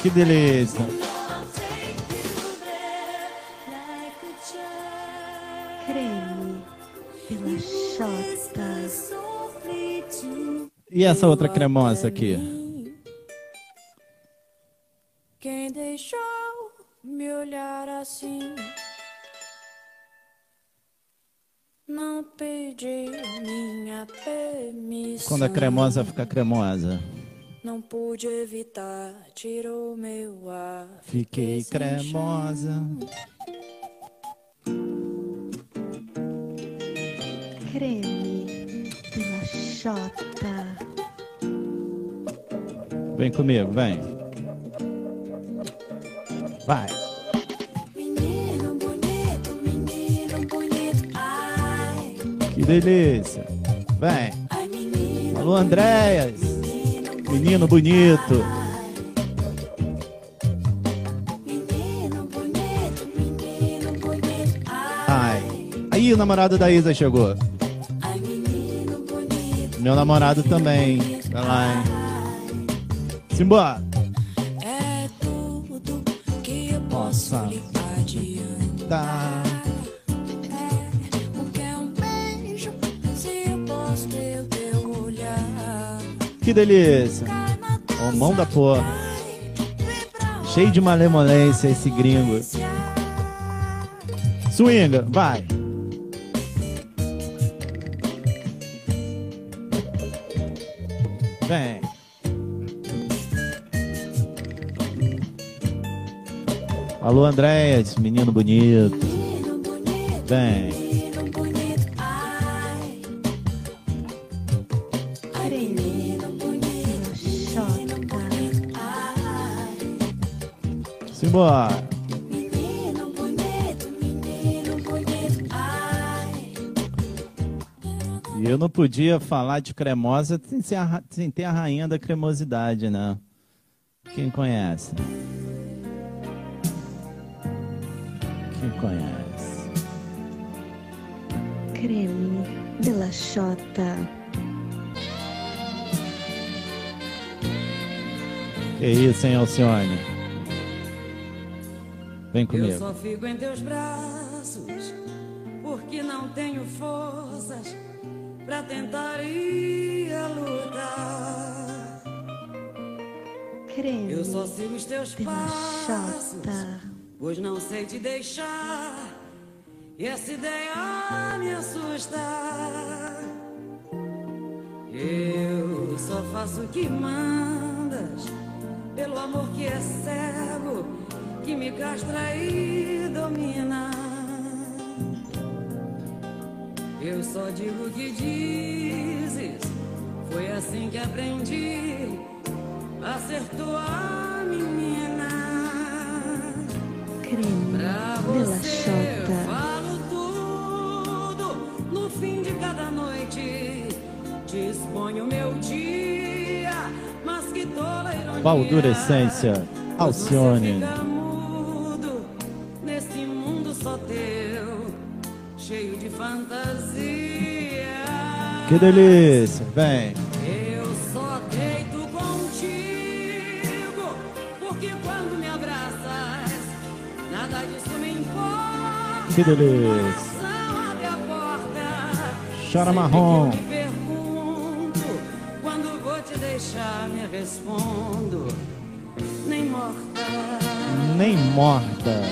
que delícia. Creme pela Xota. E essa outra cremosa aqui? Quem deixou me olhar assim? Não pediu minha permissão. Quando a cremosa fica cremosa. Não pude evitar, tirou meu ar. Fiquei cremosa. Creme pela Xota. Vem comigo, vem. Vai. Menino bonito, menino bonito. Ai, Que delícia. Vem. ai, menino. Alô, Andréas. Menino bonito. Menino bonito, menino bonito. Ai. Aí o namorado da Isa chegou. Ai, menino bonito. Meu namorado também. Vai lá, hein? Simbora. Que delícia. Ó, mão da porra. Cheio de malemolência esse gringo. Swinga, vai. Vem. Alô, Andréas, menino bonito. Vem. Simbora. Menino bonito, menino bonito. Ai, E eu não podia falar de cremosa sem, ter a rainha da cremosidade, né? Quem conhece? Quem conhece? Creme pela Xota. Que isso, hein, Alcione? Vem Eu comigo. só fico em teus braços porque não tenho forças pra tentar ir a lutar. Creme Eu só sigo os teus passos, pois não sei te deixar. E essa ideia me assusta. Eu só faço o que mandas, pelo amor que é cego, que me castra e domina. Eu só digo o que dizes, foi assim que aprendi a ser tua menina. Creme Pra pela você Xota. falo tudo no fim de cada noite. Disponho meu dia, mas que tola ironia. Baldurecência, Alcione. Que delícia. Vem. Eu só deito contigo, porque quando me abraças, nada disso me importa. Que delícia. Coração abre a porta. Chora marrom. Me pergunto, quando vou te deixar, me respondo, nem morta. Nem morta.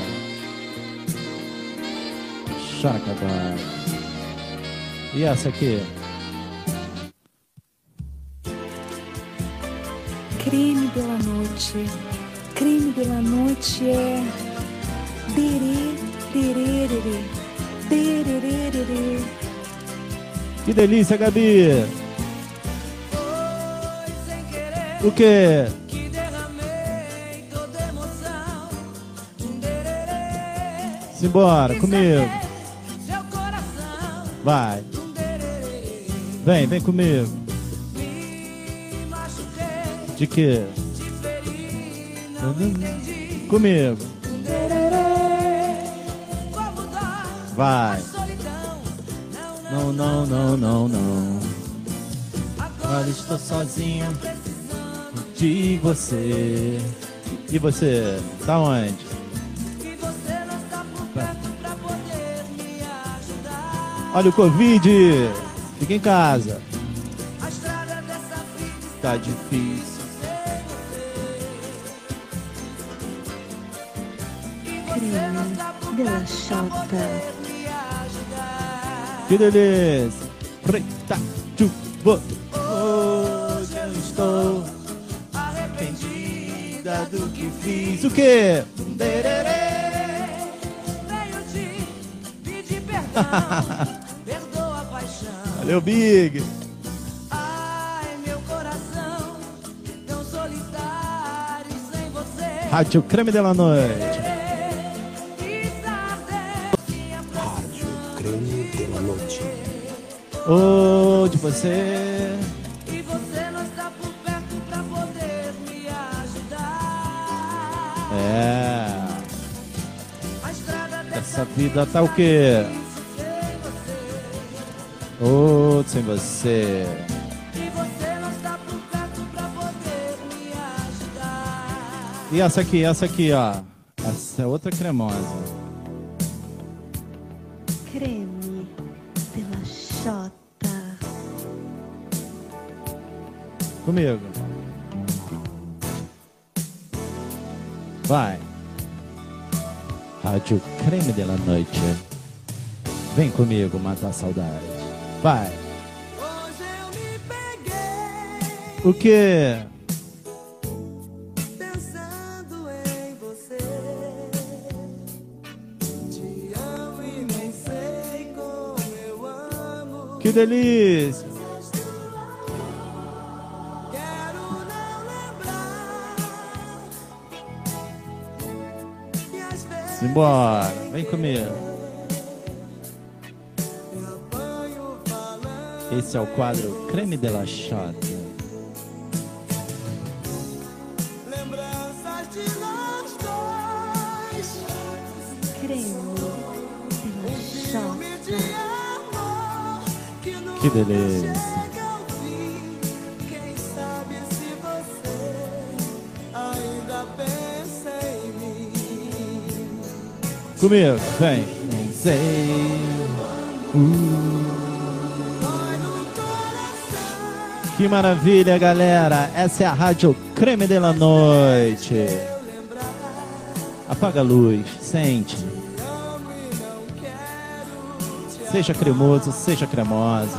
Chora cavalo. E essa aqui? Crime pela noite. Crime pela noite é. Diri, diririri. Diririri. Que delícia, Gabi. O quê? Simbora, comigo. Vai. Vem, vem comigo. De quê? Comigo. Vai. Não, não, não, não, não. Agora estou sozinho de você. E você? Tá onde? Olha o Covid! Fica em casa. Tá difícil. Xota. Que delícia! Preta, chuva. Hoje eu estou arrependida do que fiz. O quê? Venho te pedir perdão. Perdoa a paixão. Valeu, Big! Ai, meu coração, tão solitário sem você. Rádio Creme de la Noite. Ô, de você. E você não está por perto pra poder me ajudar. É. A estrada Essa vida tá o quê? Ô, sem você. e você não está por perto pra poder me ajudar. E essa aqui, essa aqui, ó. Essa é outra cremosa. Comigo. Vai. Rádio Creme de la Noite. Vem comigo matar a saudade. Vai. O quê? Pensando em você, te amo e nem sei como eu amo. Que delícia. Simbora. Vem comigo. Esse é o quadro Creme de la Chata. lembranças de nós dois. Creme della Xota. Que delícia. Comigo. Vem. Nem sei. Uh. Que maravilha, galera. Essa é a Rádio Creme de la Noite. Apaga a luz. Sente. Seja cremoso, seja cremosa.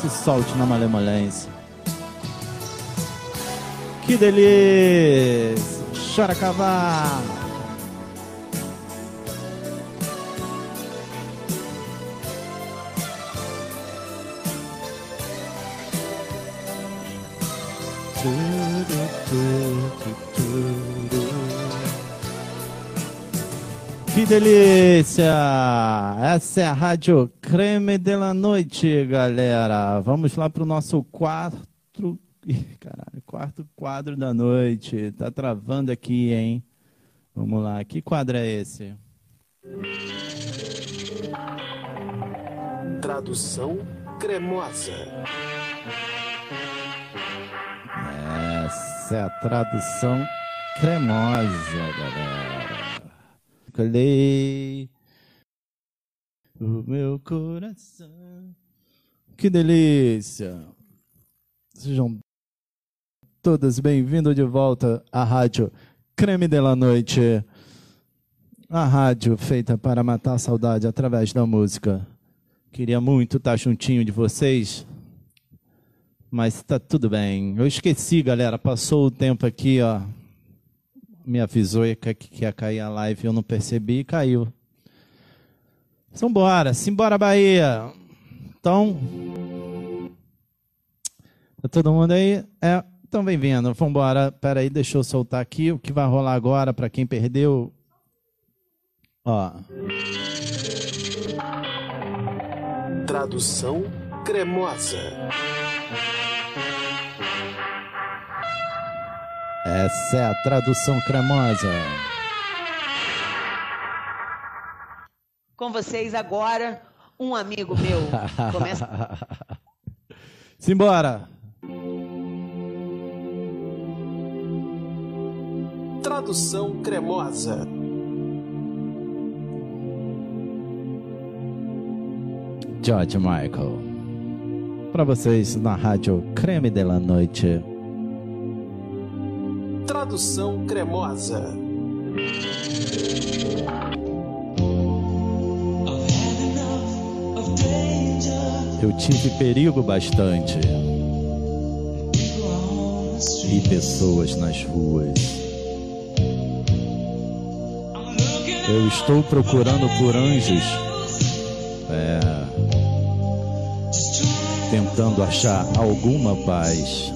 Se solte na malemolência. Que delícia! Chora cavalo! Que delícia! Essa é a Rádio Creme de la Noite, galera. Vamos lá pro nosso quarto. Caralho, quarto quadro da noite. Tá travando aqui, hein? Vamos lá. Que quadro é esse? Tradução cremosa. Essa é a tradução cremosa, galera. Colhei o meu coração. Que delícia! Sejam todas bem-vindos de volta à rádio Creme de la Noite. A rádio feita para matar a saudade através da música. Queria muito estar juntinho de vocês, mas tá tudo bem. Eu esqueci, galera. Passou o tempo aqui, ó. Me avisou que que ia cair a live, eu não percebi e caiu. Vambora, simbora Bahia. Então, tá todo mundo aí? É, então vem vindo. Vambora. Pera aí, deixa eu soltar aqui o que vai rolar agora para quem perdeu. Ó. Tradução cremosa. Essa é a tradução cremosa. Com vocês agora, um amigo meu. Começa. Simbora! Tradução cremosa. George Michael. Para vocês na rádio Creme de la Noite. Tradução cremosa. Eu tive perigo bastante. E pessoas nas ruas. Eu estou procurando por anjos. É. Tentando achar alguma paz.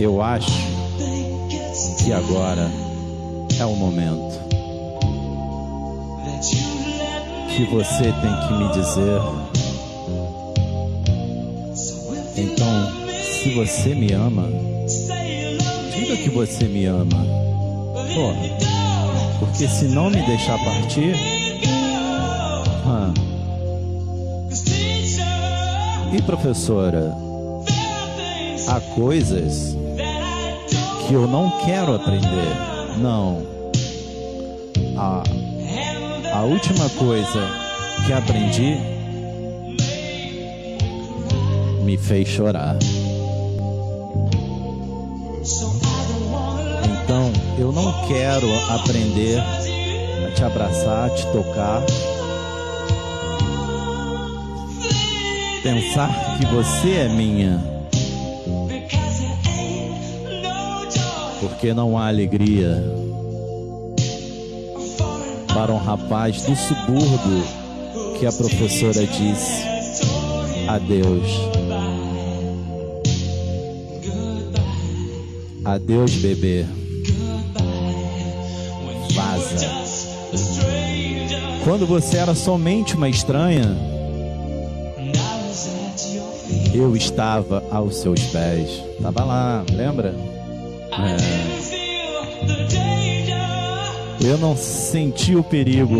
Eu acho que agora é o momento que você tem que me dizer. Então, se você me ama, diga que você me ama. Porra. Porque se não me deixar partir. E professora, há coisas que eu não quero aprender. Não. A, a última coisa que aprendi me fez chorar. Então, eu não quero aprender a te abraçar, te tocar. Pensar que você é minha. Porque não há alegria para um rapaz do subúrbio que a professora disse adeus. Adeus, bebê. Vaza. Quando você era somente uma estranha, eu estava aos seus pés. Tava lá, lembra? É. Eu não senti o perigo.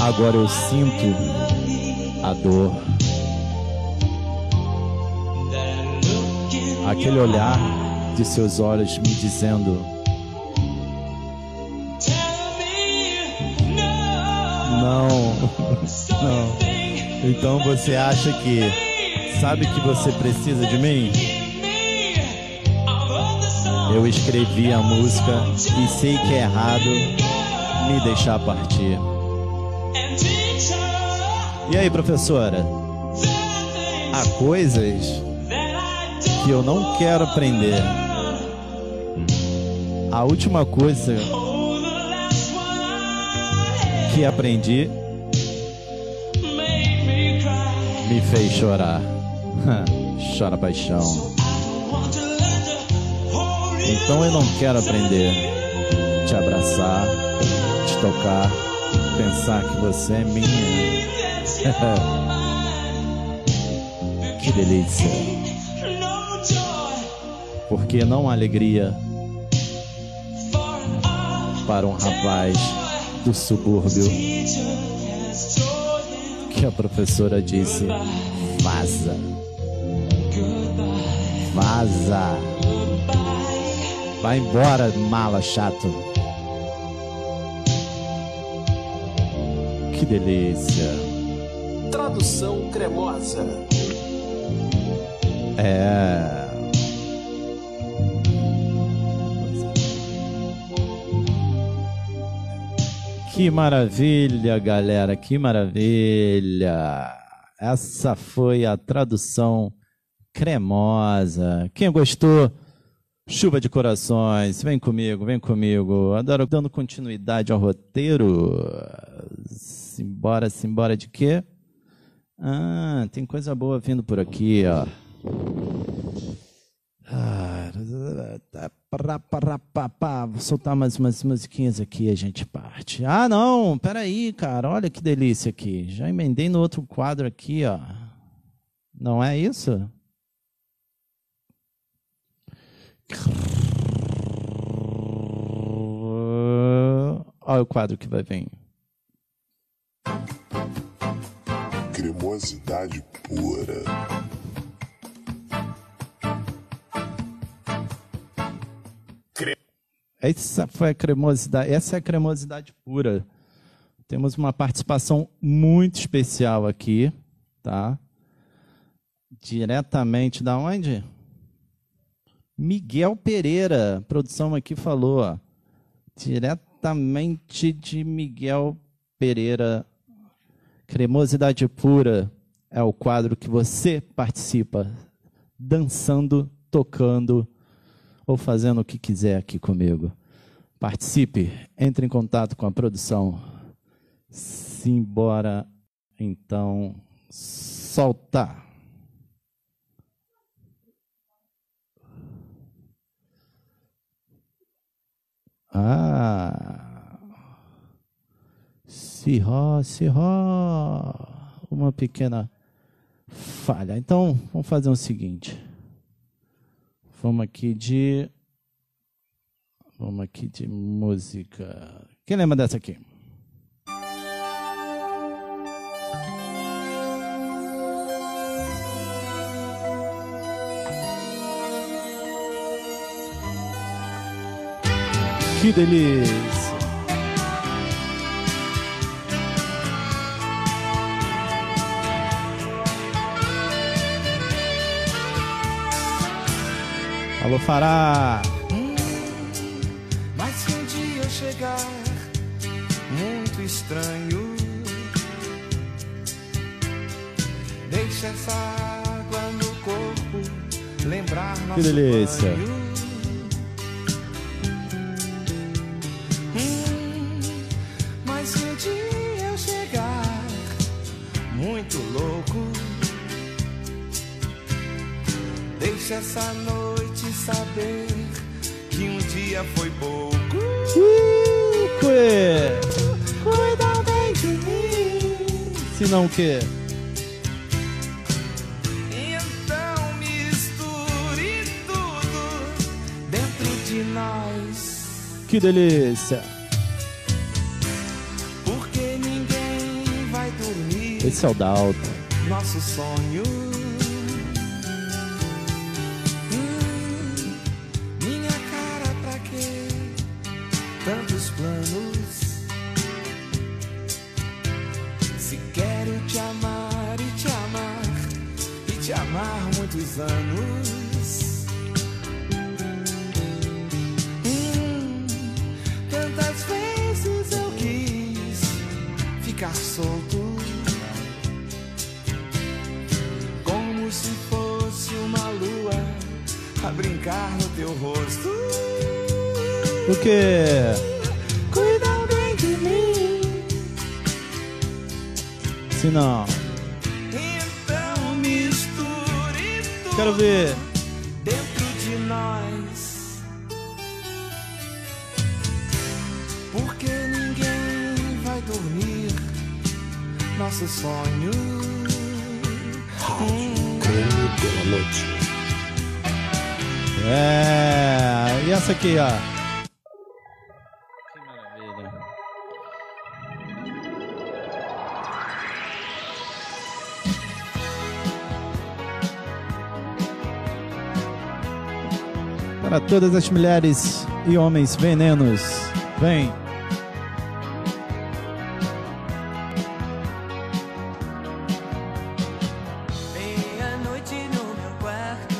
Agora eu sinto a dor. Aquele olhar de seus olhos me dizendo: Não, não. Então você acha que sabe que você precisa de mim? Eu escrevi a música e sei que é errado me deixar partir. E aí, professora? Há coisas que eu não quero aprender. A última coisa que aprendi me fez chorar. Chora paixão. Então eu não quero aprender te abraçar, te tocar, pensar que você é minha. que delícia. Porque não há alegria para um rapaz do subúrbio que a professora disse: vaza. Vaza. Vai embora, mala chato. Que delícia. Tradução cremosa. É. Que maravilha, galera, que maravilha. Essa foi a tradução cremosa. Quem gostou? Chuva de corações, vem comigo, vem comigo. Adoro dando continuidade ao roteiro. Simbora, simbora de quê? Ah, tem coisa boa vindo por aqui, ó. Ah. Vou soltar mais umas musiquinhas aqui e a gente parte. Ah, não, peraí, cara, olha que delícia aqui. Já emendei no outro quadro aqui, ó. Não é isso? Olha o quadro que vai vir. Cremosidade pura. Essa foi a cremosidade, essa é a cremosidade pura. Temos uma participação muito especial aqui, tá? Diretamente da onde? Miguel Pereira, produção aqui falou, ó. diretamente de Miguel Pereira. Cremosidade pura é o quadro que você participa, dançando, tocando ou fazendo o que quiser aqui comigo. Participe, entre em contato com a produção. Simbora, então, soltar. Ah, Sirró, Sirró. Uma pequena falha. Então, vamos fazer o seguinte. Vamos aqui de. Vamos aqui de música. Quem lembra dessa aqui? Que delícia! Alô, Fará! Mas se um dia chegar muito estranho, deixa essa água no corpo lembrar nosso Que delícia! banho. Não o quê? Então misture tudo dentro de nós. Que delícia! Porque ninguém vai dormir. Esse é o Dalton. Nosso sonho. Todas as mulheres e homens venenos, vem. Meia-noite no meu quarto,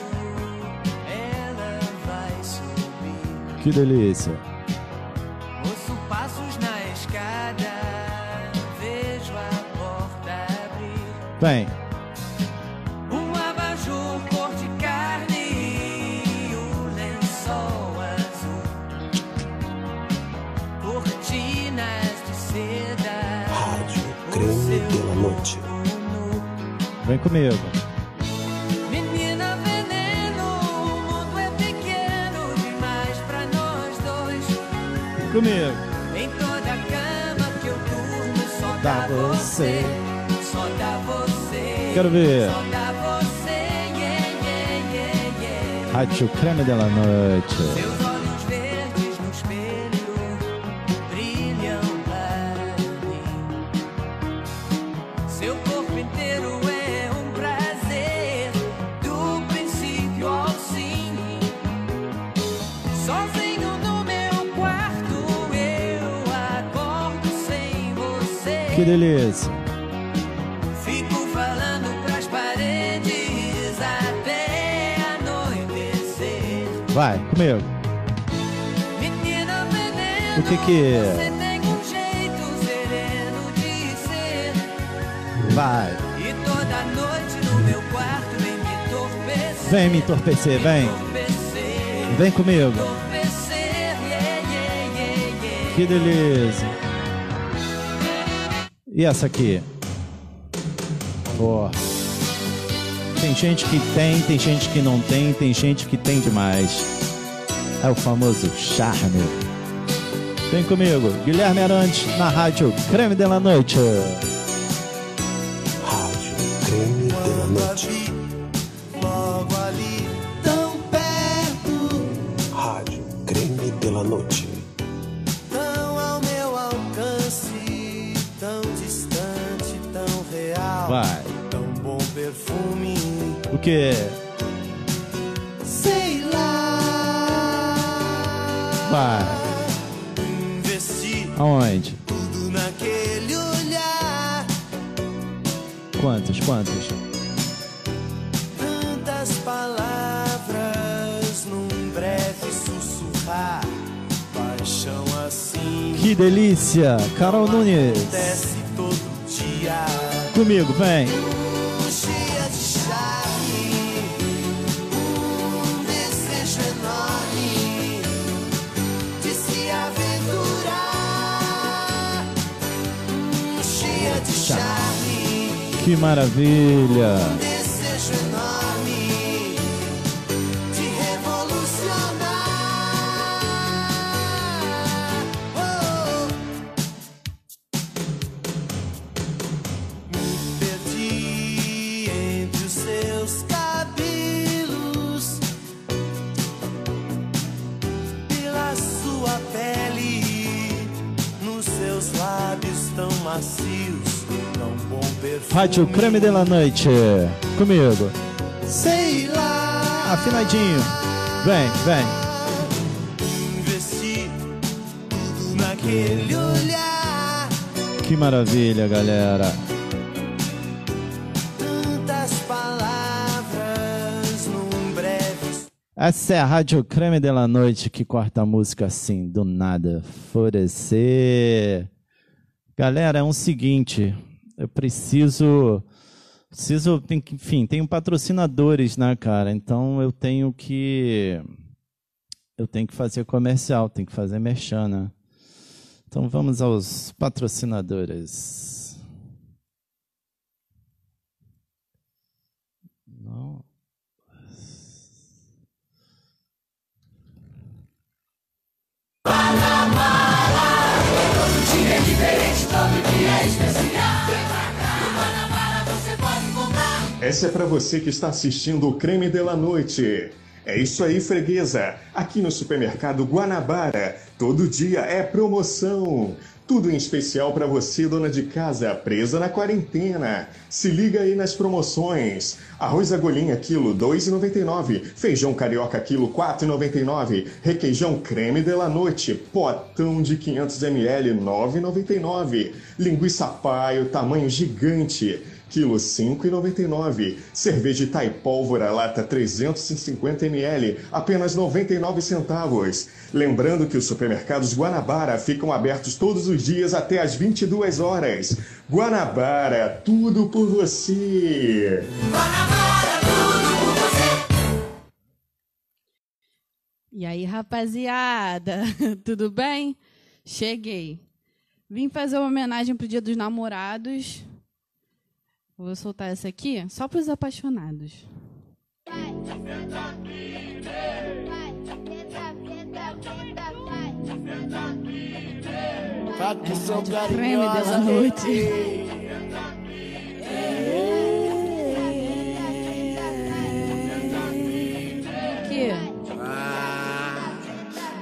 ela vai subir. Que delícia. Ouço passos na escada, vejo a porta abrir. Vem. Comigo. Menina veneno, o mundo é pequeno demais pra nós dois. Comigo. Em toda cama que eu durmo só Dá dá você, você. só dá você. Quero ver. Só dá você, yeah, yeah, yeah. Rádio Creme de la Noite. Seus Que delícia. Fico falando pras paredes até anoitecer. Vai, comigo. Menina veneno, O que que você é? tem um jeito sereno de ser. Vai. E toda noite no meu quarto vem me entorpecer. Vem me entorpecer, vem. Entorpecer, Vem comigo. Que delícia. E essa aqui? Ó. Tem gente que tem, tem gente que não tem, tem gente que tem demais. É o famoso charme. Vem comigo, Guilherme Arantes, na rádio Creme de la Noite. Delícia! Carol Nunes. acontece todo dia. Comigo, vem. cheia de perfume. Rádio Creme de la Noite. Comigo. Sei lá, Afinadinho. Vem, vem. naquele olhar. Que maravilha, galera. Tantas palavras num breve Essa é a Rádio Creme de la Noite que corta a música assim, do nada. Florescer. Galera, é um seguinte. Eu preciso. Preciso. Tem, enfim, tenho patrocinadores, né, cara? Então eu tenho que. Eu tenho que fazer comercial, tenho que fazer merchan, né? Então vamos aos patrocinadores. Não. Todo dia é diferente, todo dia é especial. Essa é pra você que está assistindo o Creme de la Noite. É isso aí, freguesa. Aqui no supermercado Guanabara, todo dia é promoção. Tudo em especial para você, dona de casa, presa na quarentena. Se liga aí nas promoções. Arroz agulhinha quilo 2,99. Feijão carioca quilo 4,99. Requeijão creme de la noite, potão de 500 ml 9,99. Linguiça paio tamanho gigante quilo 5,99. Cerveja Itaipólvora lata 350 ml, apenas 99 centavos. Lembrando que os supermercados Guanabara ficam abertos todos os dias até às 22 horas. Guanabara, tudo por você. E aí, rapaziada, tudo bem? Cheguei. Vim fazer uma homenagem pro Dia dos Namorados. Vou soltar essa aqui só para os apaixonados. Tá que sou Creme dela carinhosa. noite.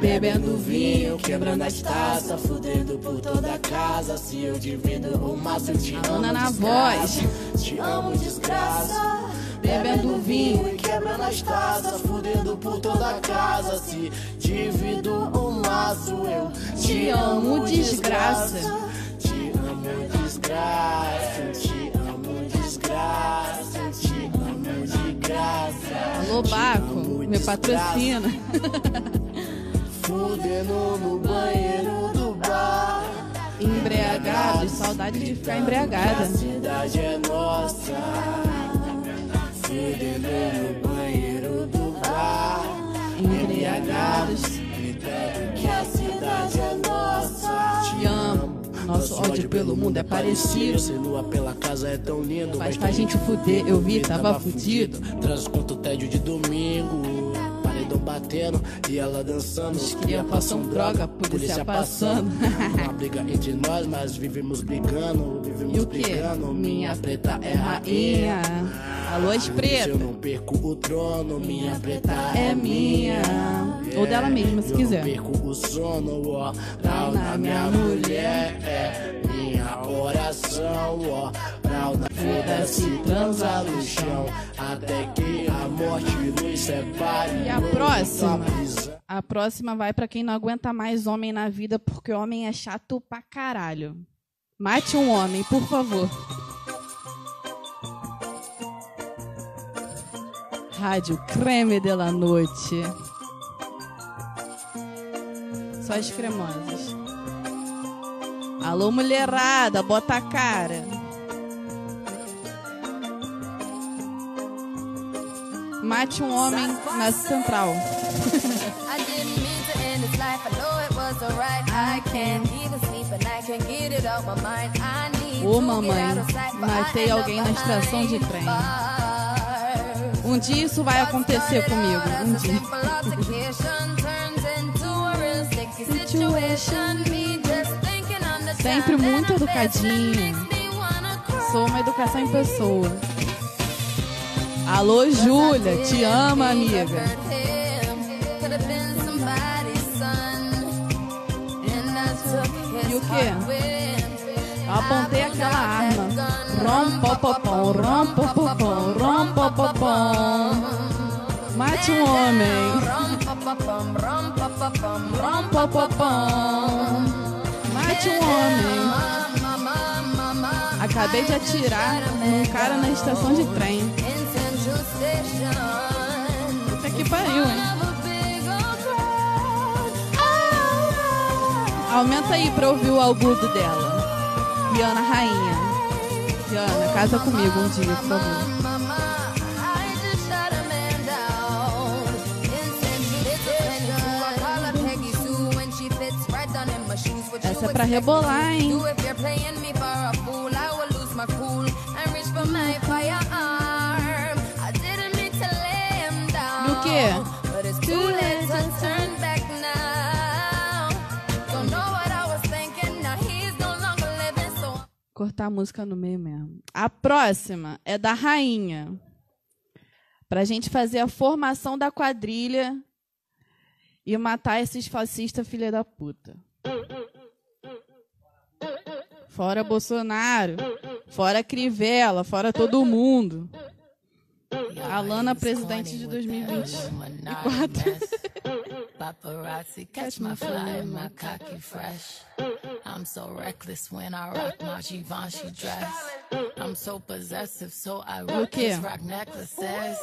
Bebendo vinho, quebrando as taças, fudendo por toda a casa. Se eu divido o maço, eu te amo. Na desgraça. Te amo, desgraça. Bebendo vinho e quebrando as taças, fudendo por toda a casa. Se divido o maço, eu te amo, desgraça. Te amo, desgraça. Te amo, desgraça. Te amo, desgraça. Alô, Baco, me patrocina. Fudendo no banheiro do bar. Embriagado, saudade de ficar embriagada. A cidade é nossa. Fudendo no banheiro do bar. Embriagados. Que a cidade é nossa. Te amo. Nosso ódio pelo mundo é parecido. Se lua pela casa é tão lindo. Faz pra gente fuder, eu vi, tava fudido. Transconto tédio de domingo. Paredão batendo e ela dançando. Os cria passam droga, polícia passando. Uma briga entre nós, mas vivemos brigando. Vivemos brigando. Minha preta é rainha. Alô, as Se eu preta. não perco o trono, minha preta É minha. Ou dela mesma, se eu quiser. Não perco o sono, ó. Pra na minha mulher é minha oração, ó. Pra na foda-se, transa no chão. Até que a morte nos separe. E a próxima? A próxima vai pra quem não aguenta mais homem na vida, porque homem é chato pra caralho. Mate um homem, por favor. Rádio Creme de la Noite. Só as cremosas. Alô, mulherada, bota a cara. Mate um homem na central. Need Ô mamãe, matei alguém na estação de trem. Um dia isso vai acontecer comigo. Um dia. Sempre muito educadinha. Sou uma educação em pessoa. Alô, Júlia, te amo, amiga. E o quê? Apontei aquela arma. Rompopopom, rompopopom, rompopopom. Mate um homem. Rompopopom. Mate um homem. Acabei de atirar num cara na estação de trem. Puta que pariu, hein? Aumenta aí pra ouvir o agudo dela. Rihanna Rainha. Rihanna, casa comigo um dia, por favor. Essa é pra rebolar, hein? Cortar a música no meio mesmo. A próxima é da Rainha. Pra gente fazer a formação da quadrilha e matar esses fascistas filha da puta. Fora Bolsonaro, fora Crivella, fora todo mundo. Alana, presidente de 2024. Paparazzi, catch my fly and my cocky fresh. I'm so reckless when I rock my Givenchy dress. I'm so possessive, so I O rock quê? his rock necklaces.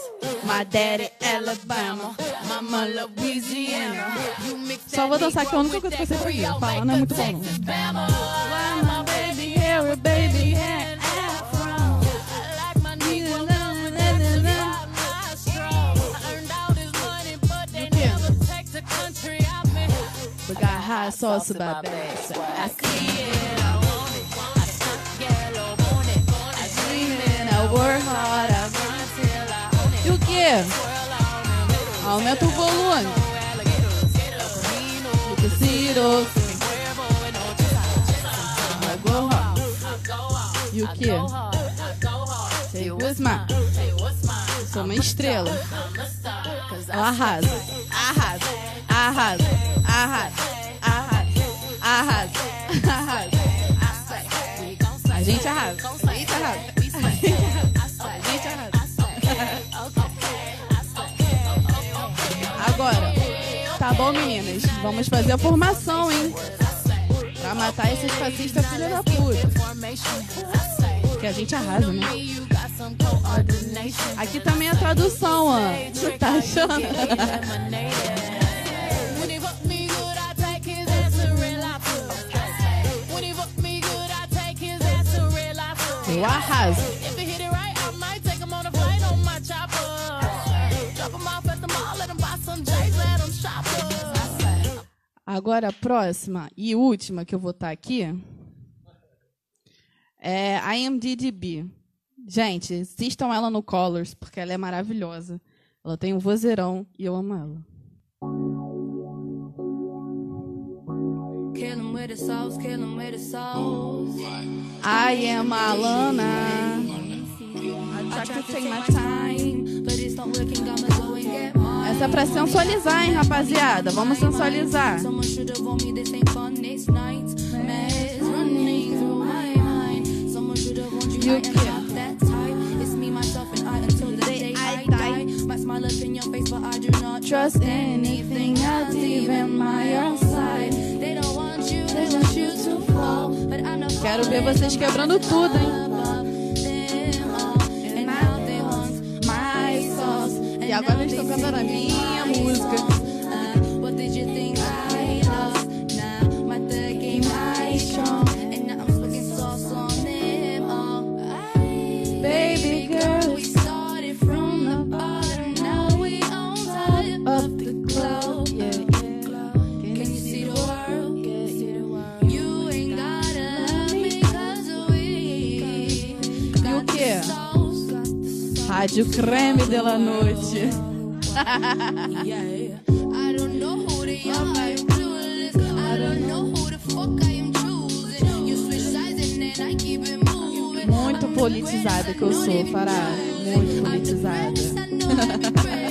My daddy Alabama, mama Louisiana. Só vou dançar que é a única coisa que eu sei fazer. Falar não é muito bom. não. baby hair, baby Hot sauce about that. I see it, I want it. I stuck yellow on it. I dream it, I work hard, I grind till I own it. E o quê? Aumenta o volume. E o quê? Say what's mine. Sou uma estrela. Eu arraso. Arraso. Arraso. Arrasa, arrasa, arrasa. A gente arrasa, a gente arrasa, a gente arrasa, a gente arrasa. Agora, tá bom, meninas? Vamos fazer a formação, hein? Pra matar esses fascistas filha da puta. Que a gente arrasa, né? Aqui também é a tradução, ó. Você tá achando? Eu arraso. Agora, a próxima e última que eu vou estar aqui é a IMDb. Gente, assistam ela no Colors, porque ela é maravilhosa. Ela tem um vozeirão e eu amo ela. Kill 'em with the sauce, kill 'em with the sauce. I am Alana. I try to take my time, but it's not working. I'ma go and get mine. Essa é pra sensualizar, hein, rapaziada? Vamos sensualizar. Someone should have warned me this ain't fun. It's night. Mares running through my mind. Someone should have warned you. I am not that type. It's me, myself, and I until the day I die. Might smile up in your face, but I do not Trust anything else, even my own side. They don't want Quero ver vocês quebrando tudo, hein? E agora eles estão cantando a minha música. Then I keep it moving. Muito politizada que eu sou, Fará. Muito politizada. It.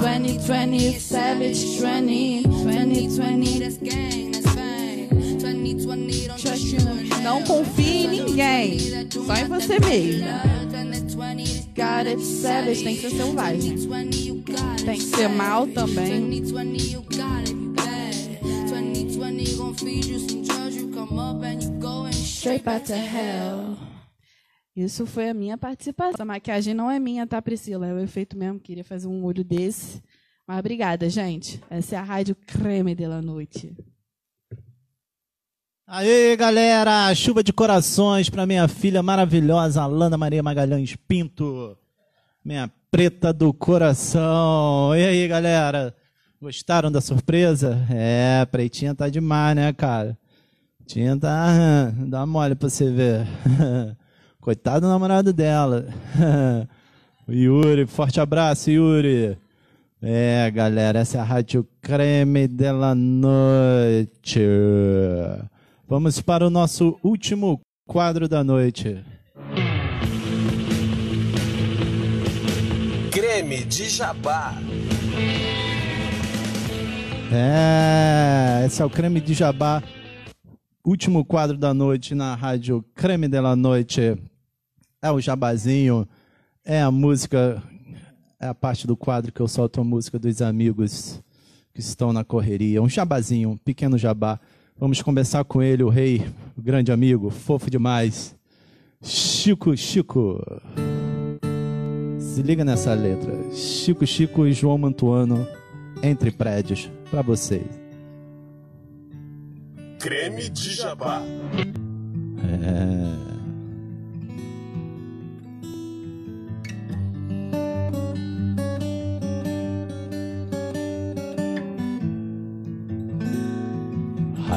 2020 Savage 20, 2020 That's gang, Não confie em ninguém, só em você mesmo. Got it savage, tem que ser selvagem. Tem que ser mal também. 2020 you got it bad. 2020 gon' feed you some drugs. You come up and you go and Straight back to hell. Isso foi a minha participação. A maquiagem não é minha, tá, Priscila? É o efeito mesmo. Queria fazer um olho desse. Mas obrigada, gente. Essa é a Rádio Creme de la Noite. Aê, galera! Chuva de corações para minha filha maravilhosa, Alana Maria Magalhães Pinto. Minha preta do coração. E aí, galera? Gostaram da surpresa? É, pretinha tá demais, né, cara? Pretinha tá. Dá mole pra você ver. Coitado do namorado dela. Yuri, forte abraço, Yuri. É, galera, essa é a Rádio Creme de la Noite. Vamos para o nosso último quadro da noite. Creme de Jabá. É, esse é o Creme de Jabá, último quadro da noite na Rádio Creme de la Noite. É o jabazinho, é a música, é a parte do quadro que eu solto a música dos amigos que estão na correria. Um jabazinho, um pequeno jabá. Vamos começar com ele, o rei, o grande amigo, fofo demais. Chico Chico. Se liga nessa letra. Chico Chico e João Mantuano, entre prédios, para vocês. Creme de Jabá. É.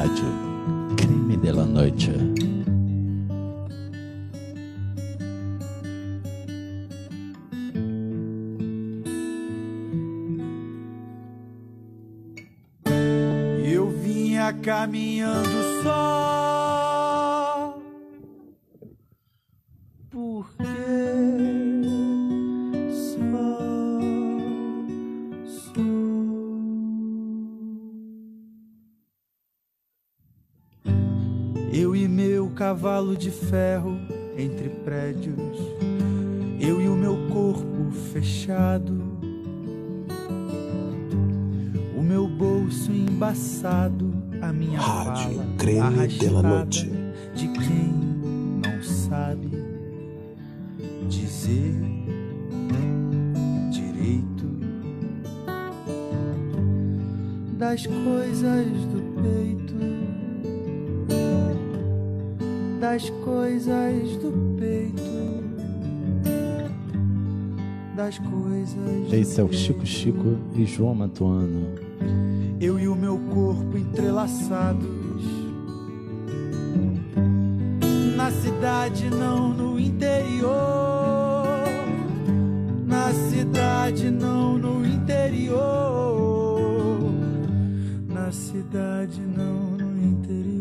Rádio Creme de la Noite. Eu vinha caminhando só. Cavalo de ferro entre prédios, eu e o meu corpo fechado, o meu bolso embaçado, a minha Rádio fala Creme Noite. de quem não sabe dizer direito das coisas do peito, das coisas do peito, das coisas. Esse é o Chico Chico e João Matuano. Eu e o meu corpo entrelaçados. Na cidade, não no interior. Na cidade, não no interior. Na cidade, não no interior.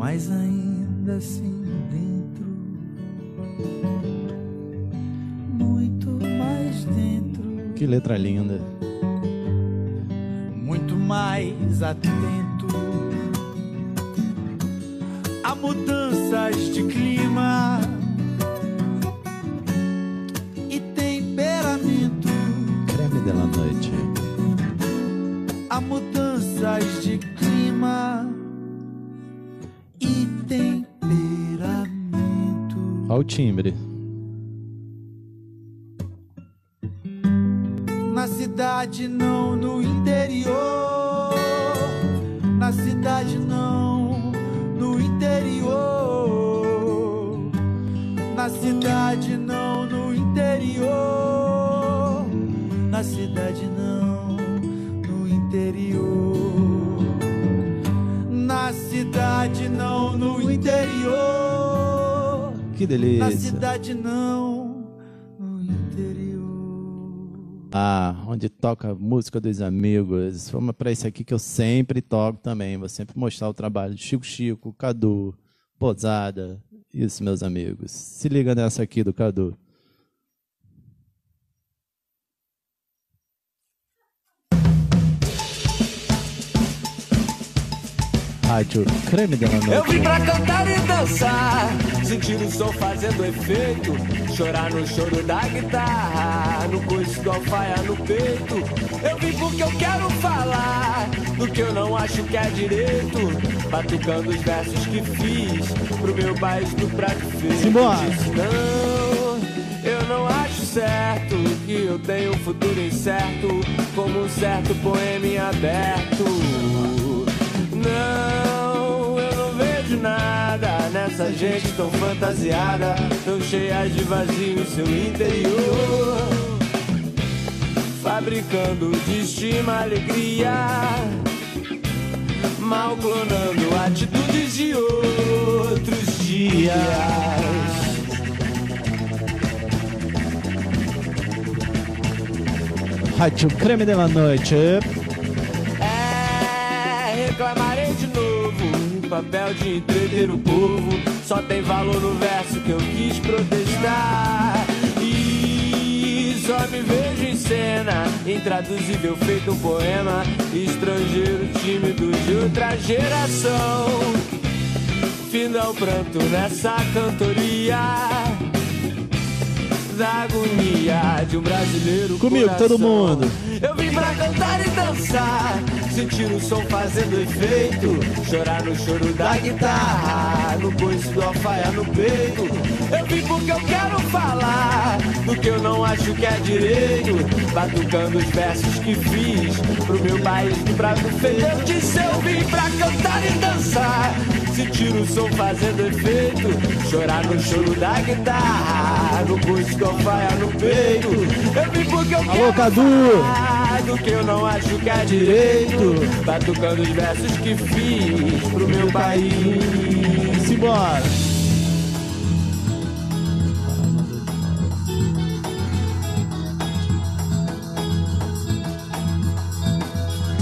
Mas ainda assim dentro. Muito mais dentro. Que letra linda. muito mais atento a mudanças de clima timbre. Na cidade, não no interior. Na cidade, não no interior. Na cidade, interior. Que Na delícia. cidade, não. Ah, onde toca a música dos amigos. Vamos para esse aqui que eu sempre toco também. Vou sempre mostrar o trabalho de Chico Chico, Cadu, Posada. Isso, meus amigos. Se liga nessa aqui do Cadu. Rádio Creme de la Eu Noite. vim pra cantar e dançar, sentir o som fazendo efeito, chorar no choro da guitarra, no coice do alfaia no peito. Eu vim porque eu quero falar do que eu não acho que é direito, batucando os versos que fiz pro meu país do prato feito. Simbora. Não, eu não acho certo que eu tenho um futuro incerto, como um certo poema em aberto. Não, eu não vejo nada nessa gente tão fantasiada, tão cheia de vazio seu interior. Fabricando de estima alegria, mal clonando atitudes de outros dias. Rádio Creme de la Noite. Papel de entreter o povo só tem valor no verso que eu quis protestar. E só me vejo em cena, intraduzível feito um poema. Estrangeiro tímido de outra geração. Finda o pranto nessa cantoria. Da agonia de um brasileiro Comigo, todo mundo. eu vim pra cantar e dançar, sentir o som fazendo efeito, chorar no choro da guitarra, no coice do alfaia no peito. Eu vim porque eu quero falar do que eu não acho que é direito, batucando os versos que fiz pro meu país do prato feito. Eu disse eu vim pra cantar e dançar, sentir o som fazendo efeito, chorar no choro da guitarra, no coice do alfaia no peito. Eu vim porque eu quero Cadu. que eu não acho que é direito, batucando os versos que fiz pro meu país. Simbora.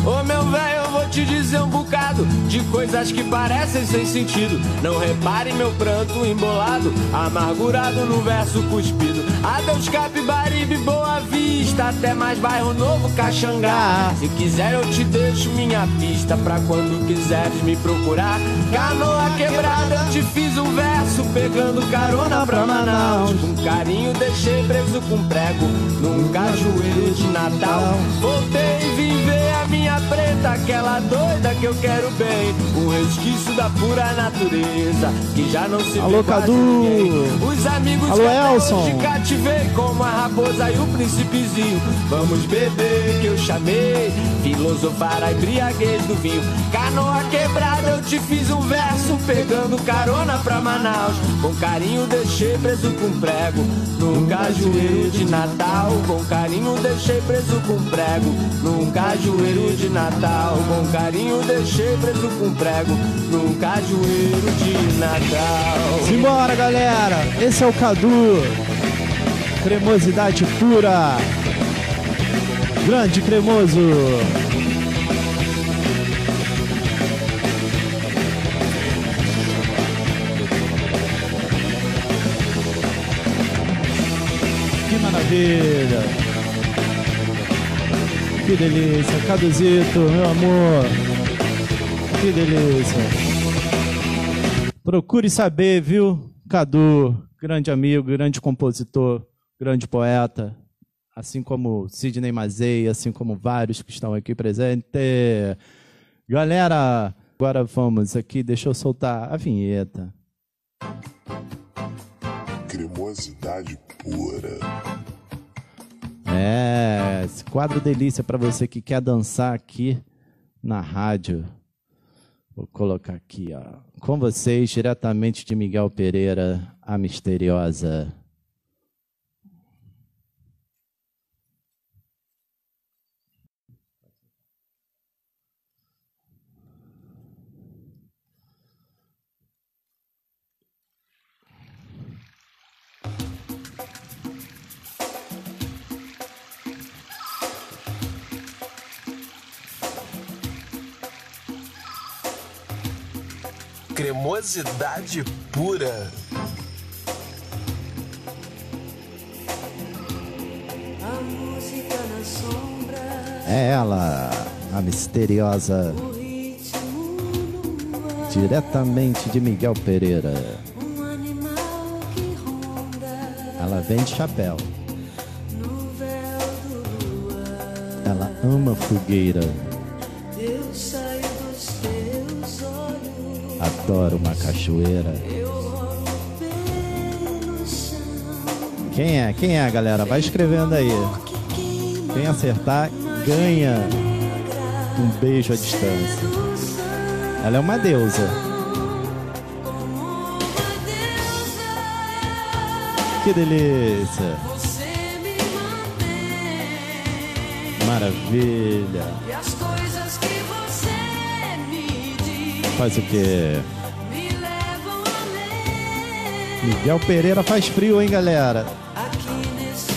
Ô meu velho, te dizer um bocado de coisas que parecem sem sentido. Não repare meu pranto embolado, amargurado no verso cuspido. Adeus Capibaribe, Boa Vista, até mais bairro novo, Caxangá. Se quiser eu te deixo minha pista pra quando quiseres me procurar. Canoa quebrada, eu te fiz um verso pegando carona pra Manaus. Com carinho deixei preso com prego num cajueiro de Natal. Voltei e a minha preta, aquela doida que eu quero bem. Um resquício da pura natureza que já não se Alô, vê Cadu. Os amigos Alô, Elson. hoje cativei como a raposa e o príncipezinho. Vamos beber que eu chamei, filosofar a embriaguez do vinho. Canoa quebrada, eu te fiz um verso pegando carona pra Manaus. Com carinho deixei preso com prego num cajueiro de Natal. Com carinho deixei preso com prego num cajueiro de Natal. Com carinho deixei preso com prego num cajueiro de Natal. Simbora, galera! Esse é o Cadu. Cremosidade pura. Grande cremoso. Que maravilha. Que delícia. Caduzito, meu amor. Que delícia. Procure saber, viu? Cadu, grande amigo, grande compositor, grande poeta, assim como Sidney Mazei, assim como vários que estão aqui presentes. Galera, agora vamos aqui, deixa eu soltar a vinheta. Cremosidade pura. É, esse quadro delícia para você que quer dançar aqui na rádio. Vou colocar aqui, ó. Com vocês, diretamente de Miguel Pereira, a misteriosa. Cremosidade pura. A música na sombra, É ela, a misteriosa. Diretamente de Miguel Pereira. um animal que ronda Ela vem de chapéu. no véu do luar. Ela ama fogueira. Adora uma cachoeira. Quem é? Quem é, galera? Vai escrevendo aí. Quem acertar, ganha um beijo à distância. Ela é uma deusa. Que delícia. Maravilha. E as coisas que você me diz Faz o quê? Miguel Pereira faz frio, hein, galera? Aqui nesse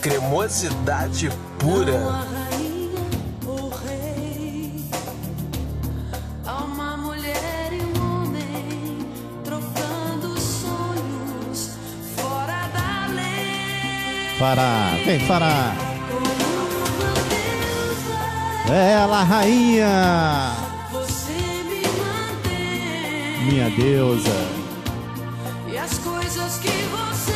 Cremosidade pura. há rainha ou rei, há uma mulher e um homem trocando sonhos fora da lei. Fará, vem Fará. Ela, rainha, minha deusa. e as coisas que você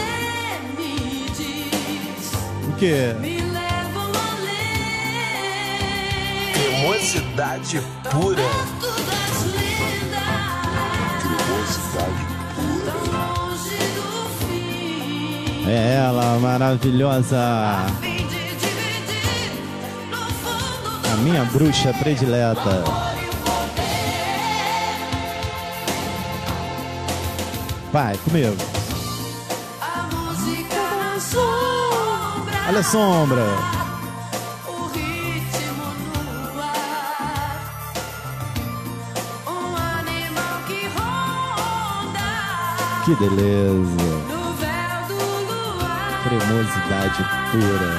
me diz O quê? me levam além. Cremosidade pura. Lendas Cremosidade tão longe do fim. É ela, maravilhosa. A minha bruxa predileta. Vai, comigo. A música na sombra, Olha a sombra. o ritmo no ar. Um animal que ronda Que beleza. no véu do luar. Cremosidade pura.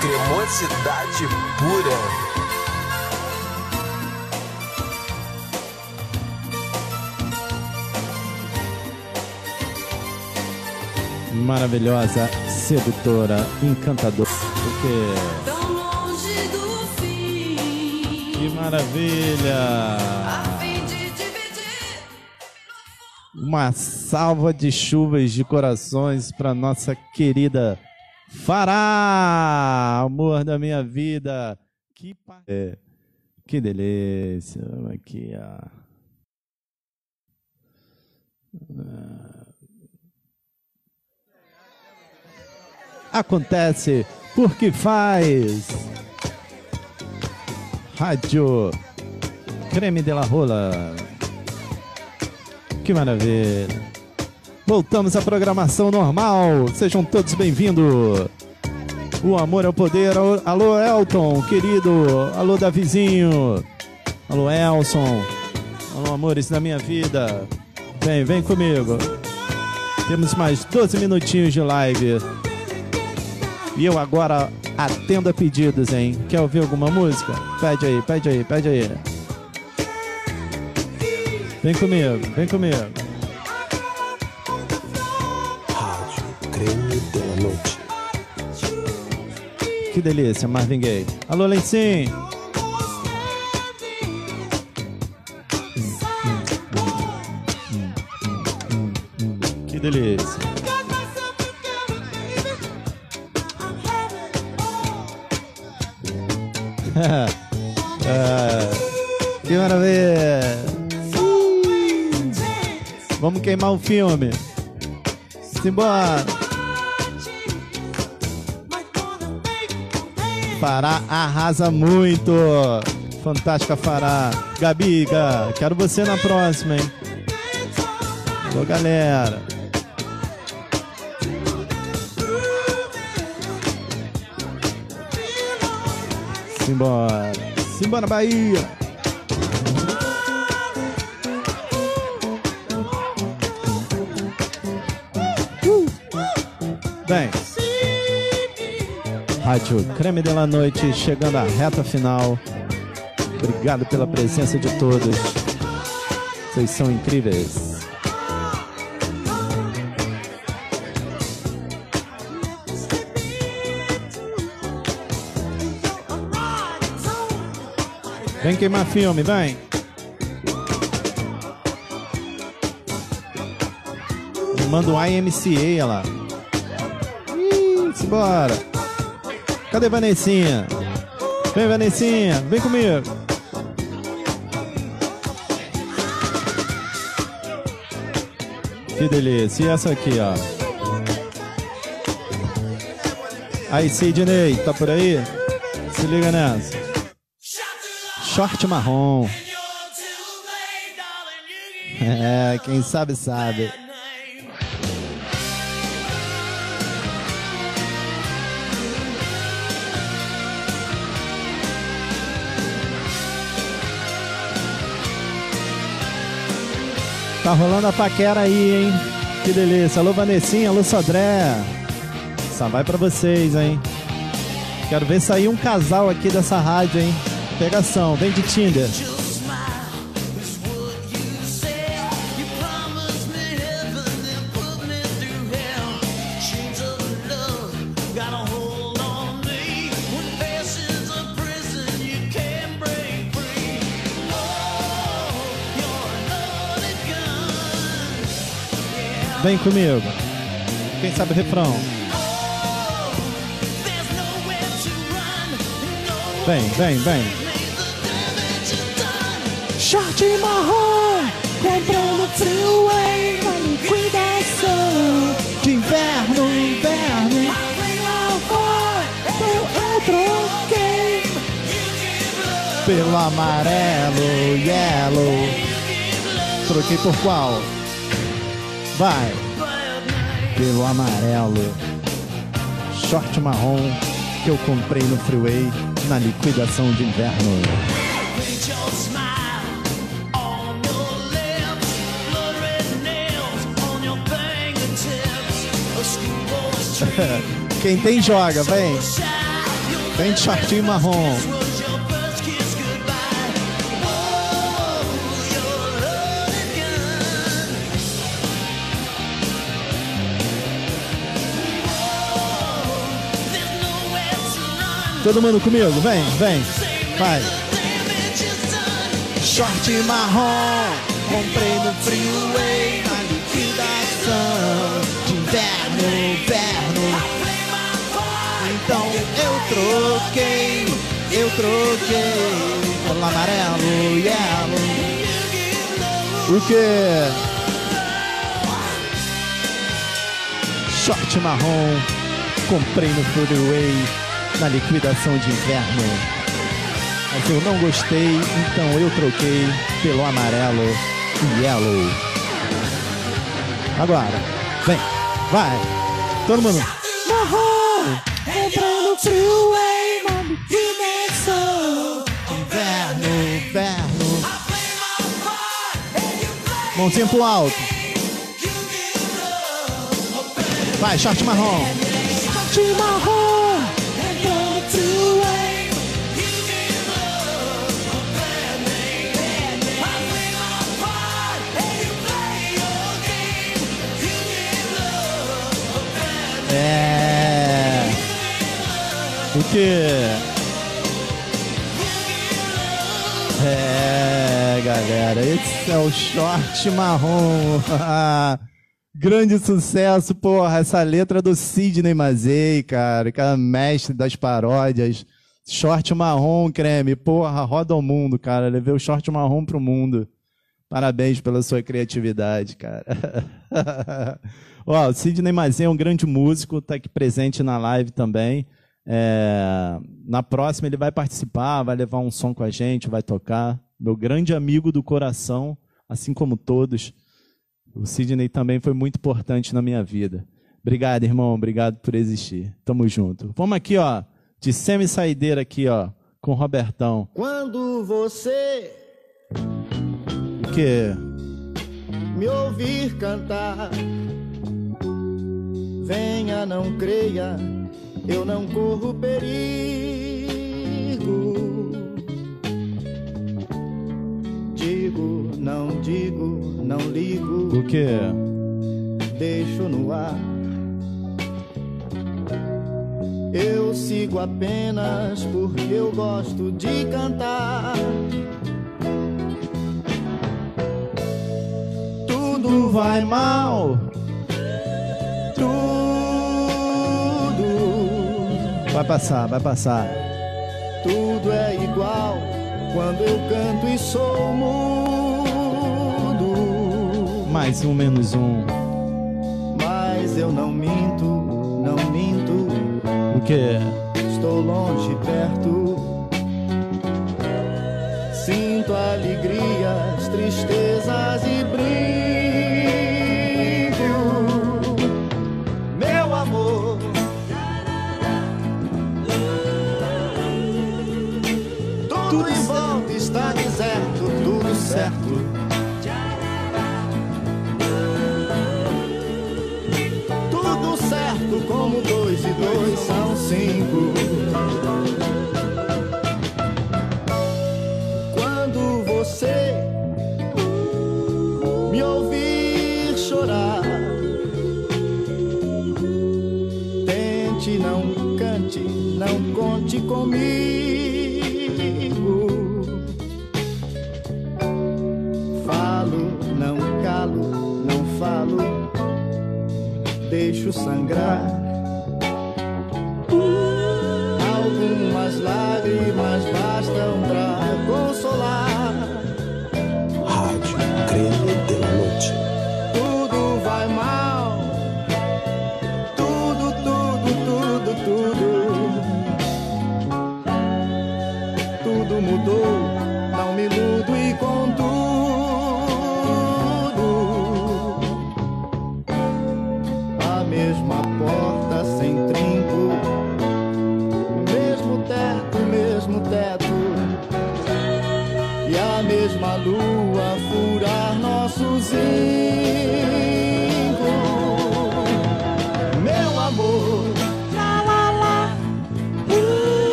cremosidade pura. Maravilhosa, sedutora, encantadora. Porque. Tão longe do fim. Que maravilha! Uma salva de chuvas de corações para nossa querida Fará, amor da minha vida. Que pa- é, que delícia. Aqui, ó. Acontece porque faz. Rádio Creme de la Rola. Que maravilha. Voltamos à programação normal. Sejam todos bem-vindos. O amor é o poder. Alô, Elton, querido. Alô, Davizinho. Alô, Elson. Alô, amores da minha vida. Vem, vem comigo. Temos mais 12 minutinhos de live. E eu agora atendo a pedidos, hein? Quer ouvir alguma música? Pede aí, pede aí, pede aí. Vem comigo, vem comigo. Rádio la Noite. Que delícia, Marvin Gaye. Alô, Lencinho. Que delícia. Queimar o filme. Simbora. Fará arrasa muito. Fantástica Fará. Gabi, Ga, quero você na próxima, hein? Alô, galera. Simbora. Simbora, Bahia. Rádio Creme de la Noite chegando à reta final. Obrigado pela presença de todos. Vocês são incríveis. Vem queimar filme, vem. Manda um IMCA lá. Ih, simbora. Cadê Vanessinha? Vem, Vanessinha, vem comigo. Que delícia. E essa aqui, ó. Aí, Sidney, tá por aí? Se liga nessa. Short marrom. É, quem sabe, sabe. Tá rolando a paquera aí, hein? Que delícia. Alô, Vanessinha, alô, Sodré. Só vai pra vocês, hein? Quero ver sair um casal aqui dessa rádio, hein? Pegação, vem de Tinder. Vem comigo. Quem sabe o refrão? Vem, vem, vem. Short marrom, comprando freeway, uma liquidação de inverno, inverno. Eu troquei Pelo amarelo, yellow. Troquei por qual? Vai. Pelo amarelo. Short marrom que eu comprei no freeway na liquidação de inverno. Quem tem joga, vem. Vem de shortinho marrom. Todo mundo comigo, vem, vem, vai. Short marrom, comprei no freeway na liquidação de inverno, inverno. Então eu troquei, eu troquei pelo amarelo, yellow. O que? Short marrom, comprei no freeway na liquidação de inverno. Mas eu não gostei, então eu troquei pelo amarelo e yellow. Agora, vem, vai, todo mundo. Marrom, comprei no freeway na liquidação. Inverno, inverno. Mãozinha pro alto. Vai, short marrom. Short marrom. É. O que? É, galera, esse é o short marrom. Grande sucesso, porra. Essa letra do Sidney Mazei, cara, é mestre das paródias. Short marrom, creme, porra, roda o mundo, cara. Levei o short marrom pro mundo. Parabéns pela sua criatividade, cara. Ó, o Sidney Mazei é um grande músico, está aqui presente na live também. É, na próxima ele vai participar, vai levar um som com a gente, vai tocar. Meu grande amigo do coração, assim como todos. O Sidney também foi muito importante na minha vida. Obrigado, irmão. Obrigado por existir. Tamo junto. Vamos aqui, ó, de semi-saideira aqui, ó, com o Robertão. Quando você quê? me ouvir cantar, venha, não creia, eu não corro perigo. Digo, não digo, não ligo, O quê? deixo no ar. Eu sigo apenas porque eu gosto de cantar. Tudo vai mal. Tudo, Vai passar, vai passar. tudo é igual quando eu canto e sou mudo. Mais um, menos um. Mas eu não minto, não minto. O quê? Estou longe, perto. Sinto alegrias, tristezas e brinco. São cinco. Quando você me ouvir chorar, tente, não cante, não conte comigo. Falo, não calo, não falo, deixo sangrar.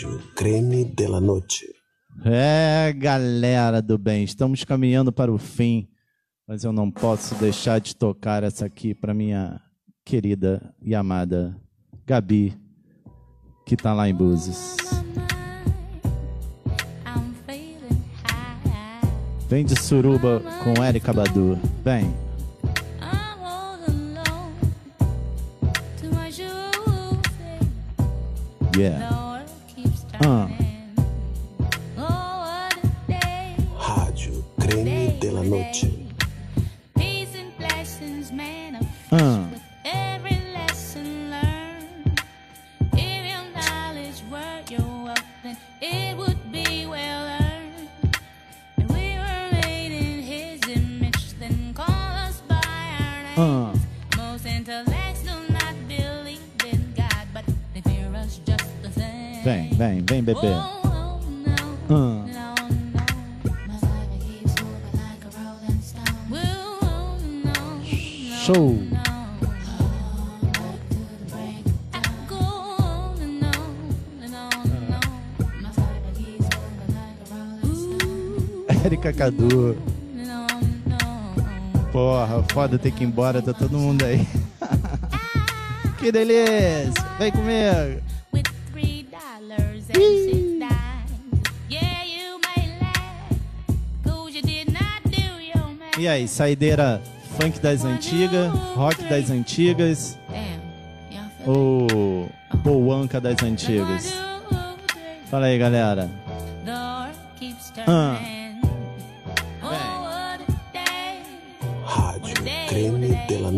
Rádio Creme de la Noche. É, galera do bem, estamos caminhando para o fim, mas eu não posso deixar de tocar essa aqui para minha querida e amada Gabi, que tá lá em Búzios. Vem de Suruba com Erika Badu. Vem. Yeah. Porra, foda ter que ir embora, tá todo mundo aí. que delícia! Vem comigo! E aí, saideira funk das antigas, rock das antigas ou boanca das antigas? Fala aí, galera. Ah. Creme de la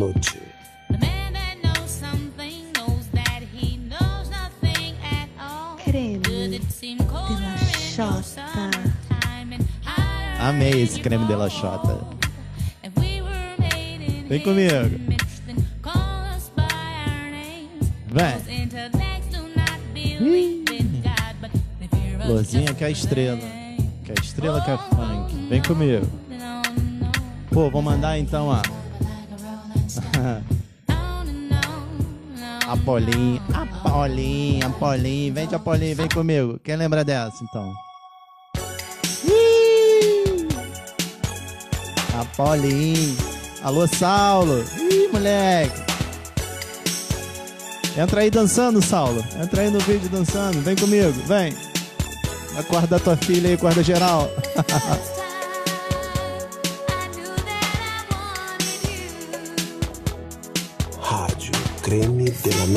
in your Xota. summertime and hotter Amei esse creme de la Xota. if we were made in Vem comigo. Vem. Us Florzinha que é a estrela. Que é a estrela que é funk. Vem comigo. Pô, vou mandar então a. Apolim, Apolim, Apolim. Vem de Apolim, vem comigo. Quem lembra dessa então? Ih! Apolim. Alô, Saulo. Ih, moleque. Entra aí dançando, Saulo. Entra aí no vídeo dançando. Vem comigo, vem. Acorda tua filha aí, acorda geral.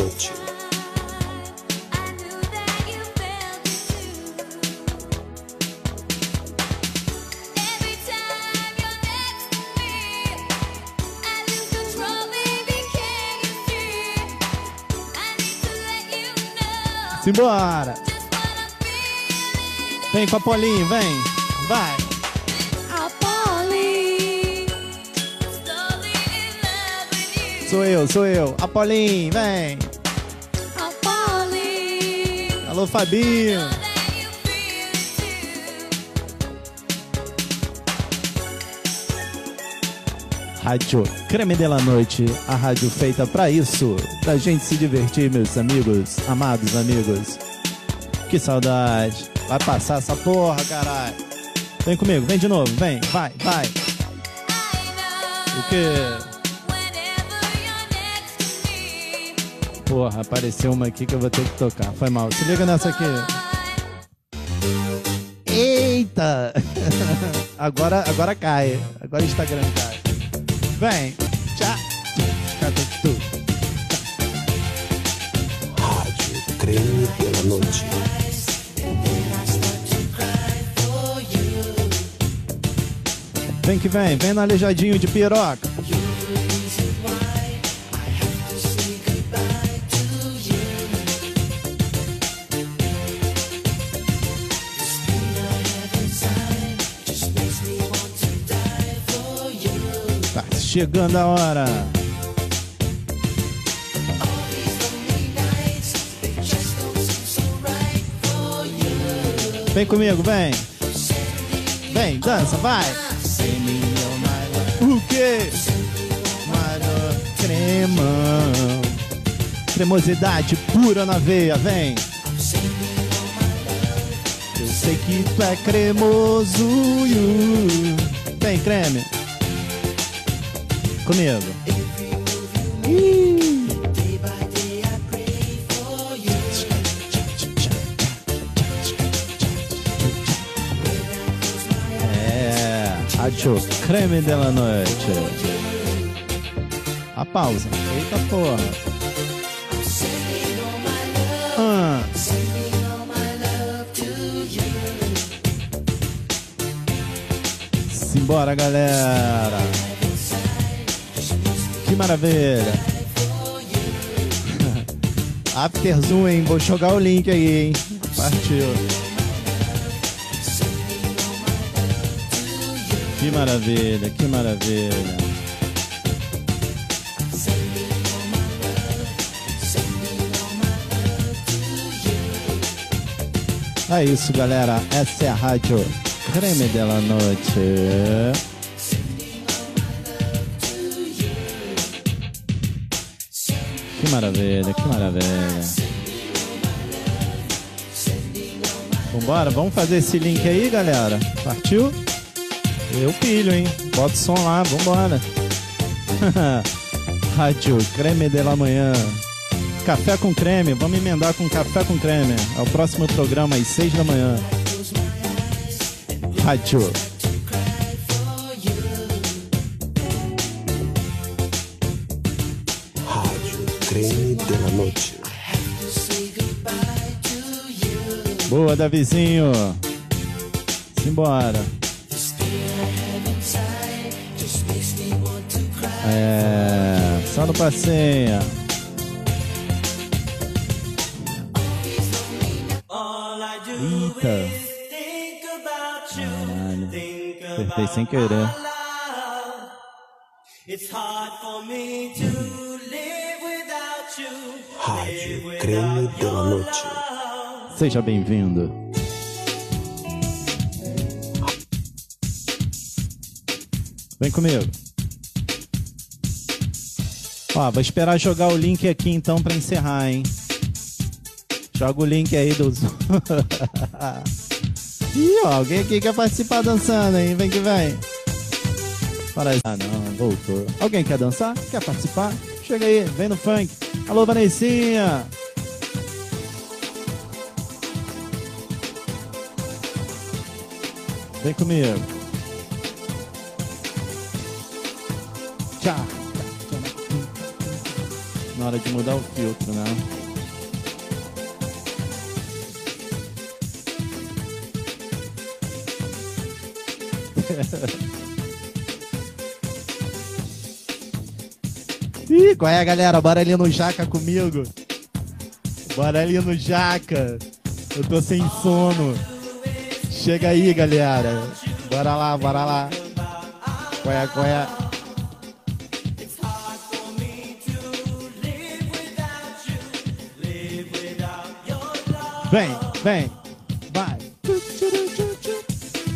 Noche. Simbora! Vem com a Polinho, vem! Vai! Sou eu, sou eu. Apolim, vem! Alô, Fabinho! Rádio Creme de la Noite, a rádio feita pra isso, pra gente se divertir, meus amigos, amados amigos. Que saudade. Vai passar essa porra, caralho. Vem comigo, vem de novo, vem, vai, vai. O quê? Porra, apareceu uma aqui que eu vou ter que tocar. Foi mal. Se liga nessa aqui. Eita! agora, agora cai. Agora o Instagram cai. Vem. Tchau. Rádio Creme de la Noche. Vem que vem. Vem no aleijadinho de piroca. Chegando a hora. Vem comigo, vem. Vem, dança, vai. O quê? Cremão. Cremosidade pura na veia, vem. Eu sei que tu é cremoso. Vem, creme. Comigo. É, Rádio Creme della Noite. A pausa. Eita porra. Ah. Simbora, galera. Maravilha. After Zoom, hein? Vou jogar o link aí, hein? Partiu. Que maravilha, que maravilha. É isso, galera. Essa é a rádio Creme della Noite. Maravilha, que maravilha. Vambora, vamos fazer esse link aí, galera. Partiu? Eu pilho, hein? Bota o som lá, vambora. Rádio Creme de la Manhã. Café com creme, vamos emendar com café com creme. É o próximo programa às seis da manhã. Rádio. Boa, Davizinho. Simbora. É, só no passeio. Eita. Caralho. Apertei sem querer. It's hard for me to live without you. Rádio Creme de la Noite. Seja bem-vindo. Vem comigo. Ó, vou esperar jogar o link aqui então pra encerrar, hein? Joga o link aí do Zoom. Ih, ó, alguém aqui quer participar dançando, hein? Vem que vem. Para. Ah, não, voltou. Alguém quer dançar? Quer participar? Chega aí, vem no funk. Alô, Vanessinha. Vem comigo. Tchau. Na hora de mudar o filtro, né? Ih, qual é, galera? Bora ali no Jaca comigo. Bora ali no Jaca. Eu tô sem sono. Chega aí, galera. Bora lá, bora lá. Qual é, qual é? Vem, vem, vai.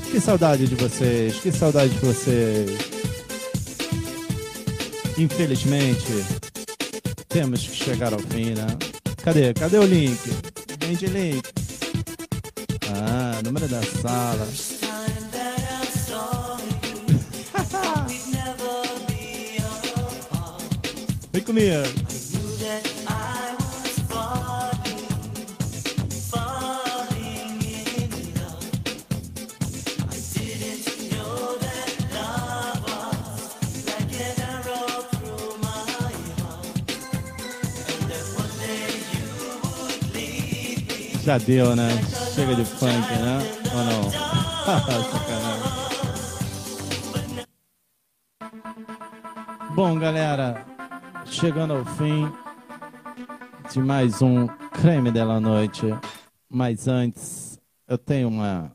Que saudade de vocês, que saudade de vocês. Infelizmente, temos que chegar ao fim, né? Cadê? Cadê o link? Vem de link. Sala. Vem comigo. Já deu, né? Chega de funk, né? Ou não? Sacanagem. Bom, galera, chegando ao fim de mais um Creme dela Noite. Mas antes, eu tenho uma,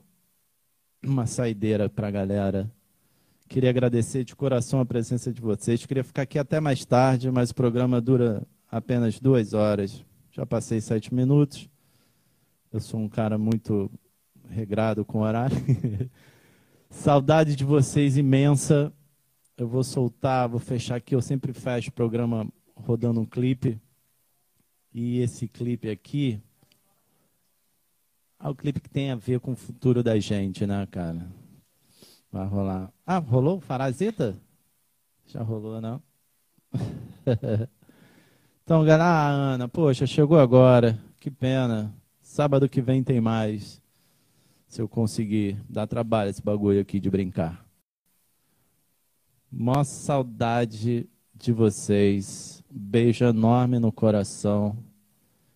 uma saideira pra galera Queria agradecer de coração a presença de vocês. Queria ficar aqui até mais tarde, mas o programa dura apenas duas horas. Já passei sete minutos. Eu sou um cara muito regrado com horário. Saudade de vocês imensa. Eu vou soltar, vou fechar aqui. Eu sempre fecho o programa rodando um clipe. E esse clipe aqui é o clipe que tem a ver com o futuro da gente, né, cara? Vai rolar. Ah, rolou? Parasita? Já rolou, não? então, galera, ah, Ana, poxa, chegou agora. Que pena. Sábado que vem tem mais. Se eu conseguir. Dá trabalho esse bagulho aqui de brincar. Mó saudade de vocês. Beijo enorme no coração.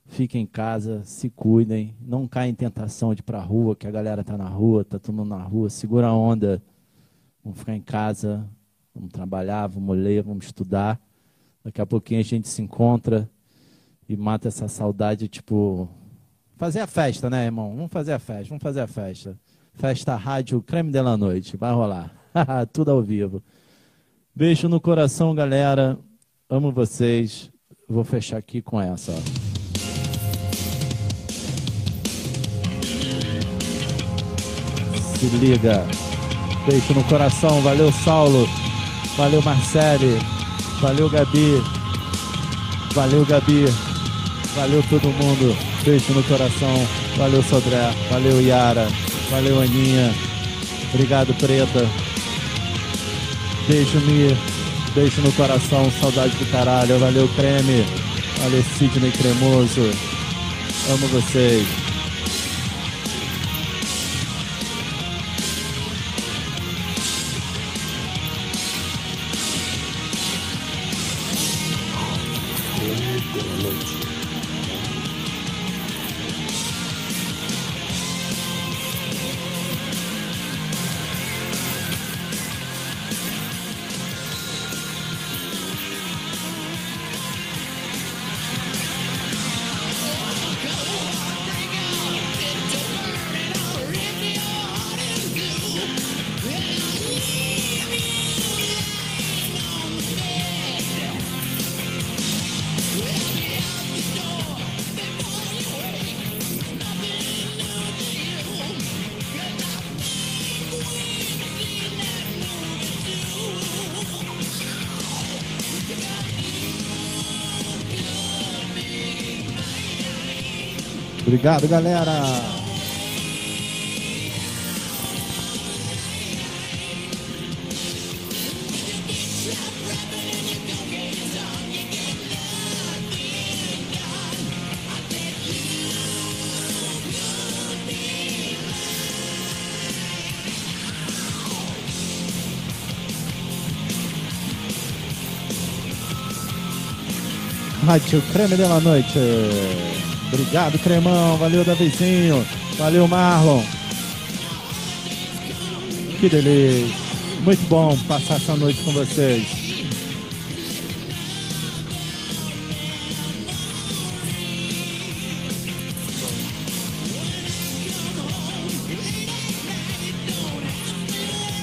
Fiquem em casa, se cuidem. Não caem em tentação de ir pra rua, que a galera tá na rua, tá todo mundo na rua. Segura a onda. Vamos ficar em casa. Vamos trabalhar, vamos ler, vamos estudar. Daqui a pouquinho a gente se encontra e mata essa saudade, tipo. Fazer a festa, né, irmão? Vamos fazer a festa, vamos fazer a festa. Festa Rádio Creme de la Noite. Vai rolar. Tudo ao vivo. Beijo no coração, galera. Amo vocês. Vou fechar aqui com essa. Ó. Se liga. Beijo no coração. Valeu, Saulo. Valeu, Marcele. Valeu, Gabi. Valeu, Gabi. Valeu todo mundo. Beijo no coração. Valeu, Sodré. Valeu, Yara. Valeu, Aninha. Obrigado, Preta. Beijo, Mi. Beijo no coração. Saudade do caralho. Valeu, Creme. Valeu, Sidney Cremoso. Amo vocês. Obrigado, galera. Rádio Creme de la Noite. Obrigado, Cremão. Valeu, Davizinho. Valeu, Marlon. Que delícia. Muito bom passar essa noite com vocês.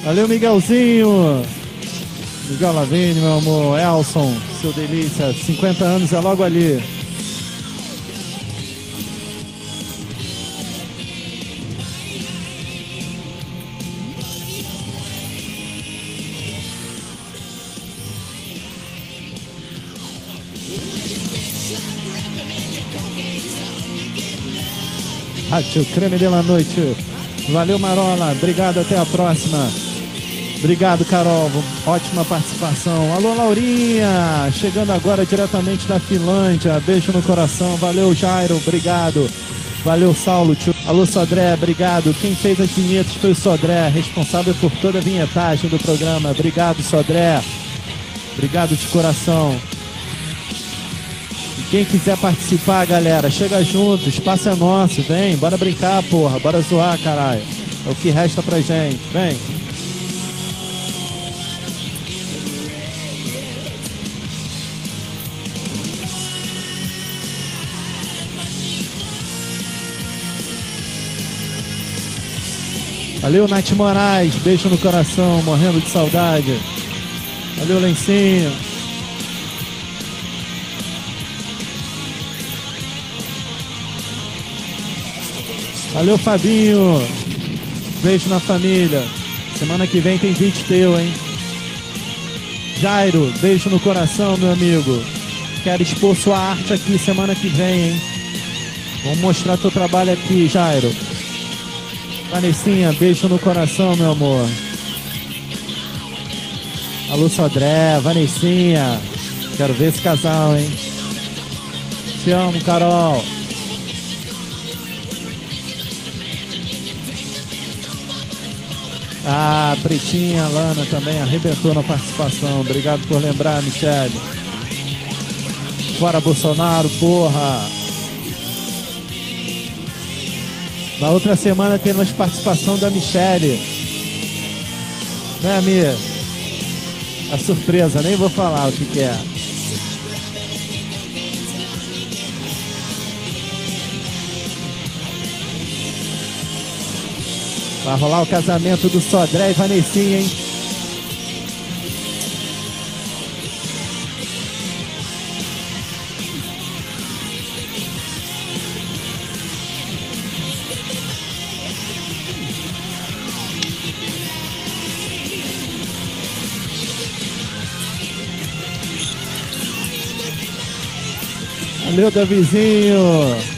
Valeu, Miguelzinho. Miguel Lavigne, meu amor. Elson, seu delícia. 50 anos é logo ali. Rádio Creme de la Noite. Valeu, Marola. Obrigado, até a próxima. Obrigado, Carol. Ótima participação. Alô, Laurinha. Chegando agora diretamente da Finlândia. Beijo no coração. Valeu, Jairo. Obrigado. Valeu, Saulo. Tio. Alô, Sodré. Obrigado. Quem fez as vinhetas foi o Sodré, responsável por toda a vinhetagem do programa. Obrigado, Sodré. Obrigado de coração. Quem quiser participar, galera, chega junto. Espaço é nosso. Vem, bora brincar, porra. Bora zoar, caralho. É o que resta pra gente. Vem. Valeu, Nath Moraes. Beijo no coração, morrendo de saudade. Valeu, Lencinho. Valeu, Fabinho. Beijo na família. Semana que vem tem vídeo teu, hein? Jairo, beijo no coração, meu amigo. Quero expor sua arte aqui semana que vem, hein? Vamos mostrar teu trabalho aqui, Jairo. Vanessinha, beijo no coração, meu amor. Alô, Sodré, Vanessinha. Quero ver esse casal, hein? Te amo, Carol. Ah, Pretinha, Lana também arrebentou na participação. Obrigado por lembrar, Michele. Fora Bolsonaro, porra. Na outra semana temos participação da Michele. Né, Mia? A surpresa, nem vou falar o que, que é. Vai rolar o casamento do Sodré e Vanessinha, hein? Valeu, Davizinho.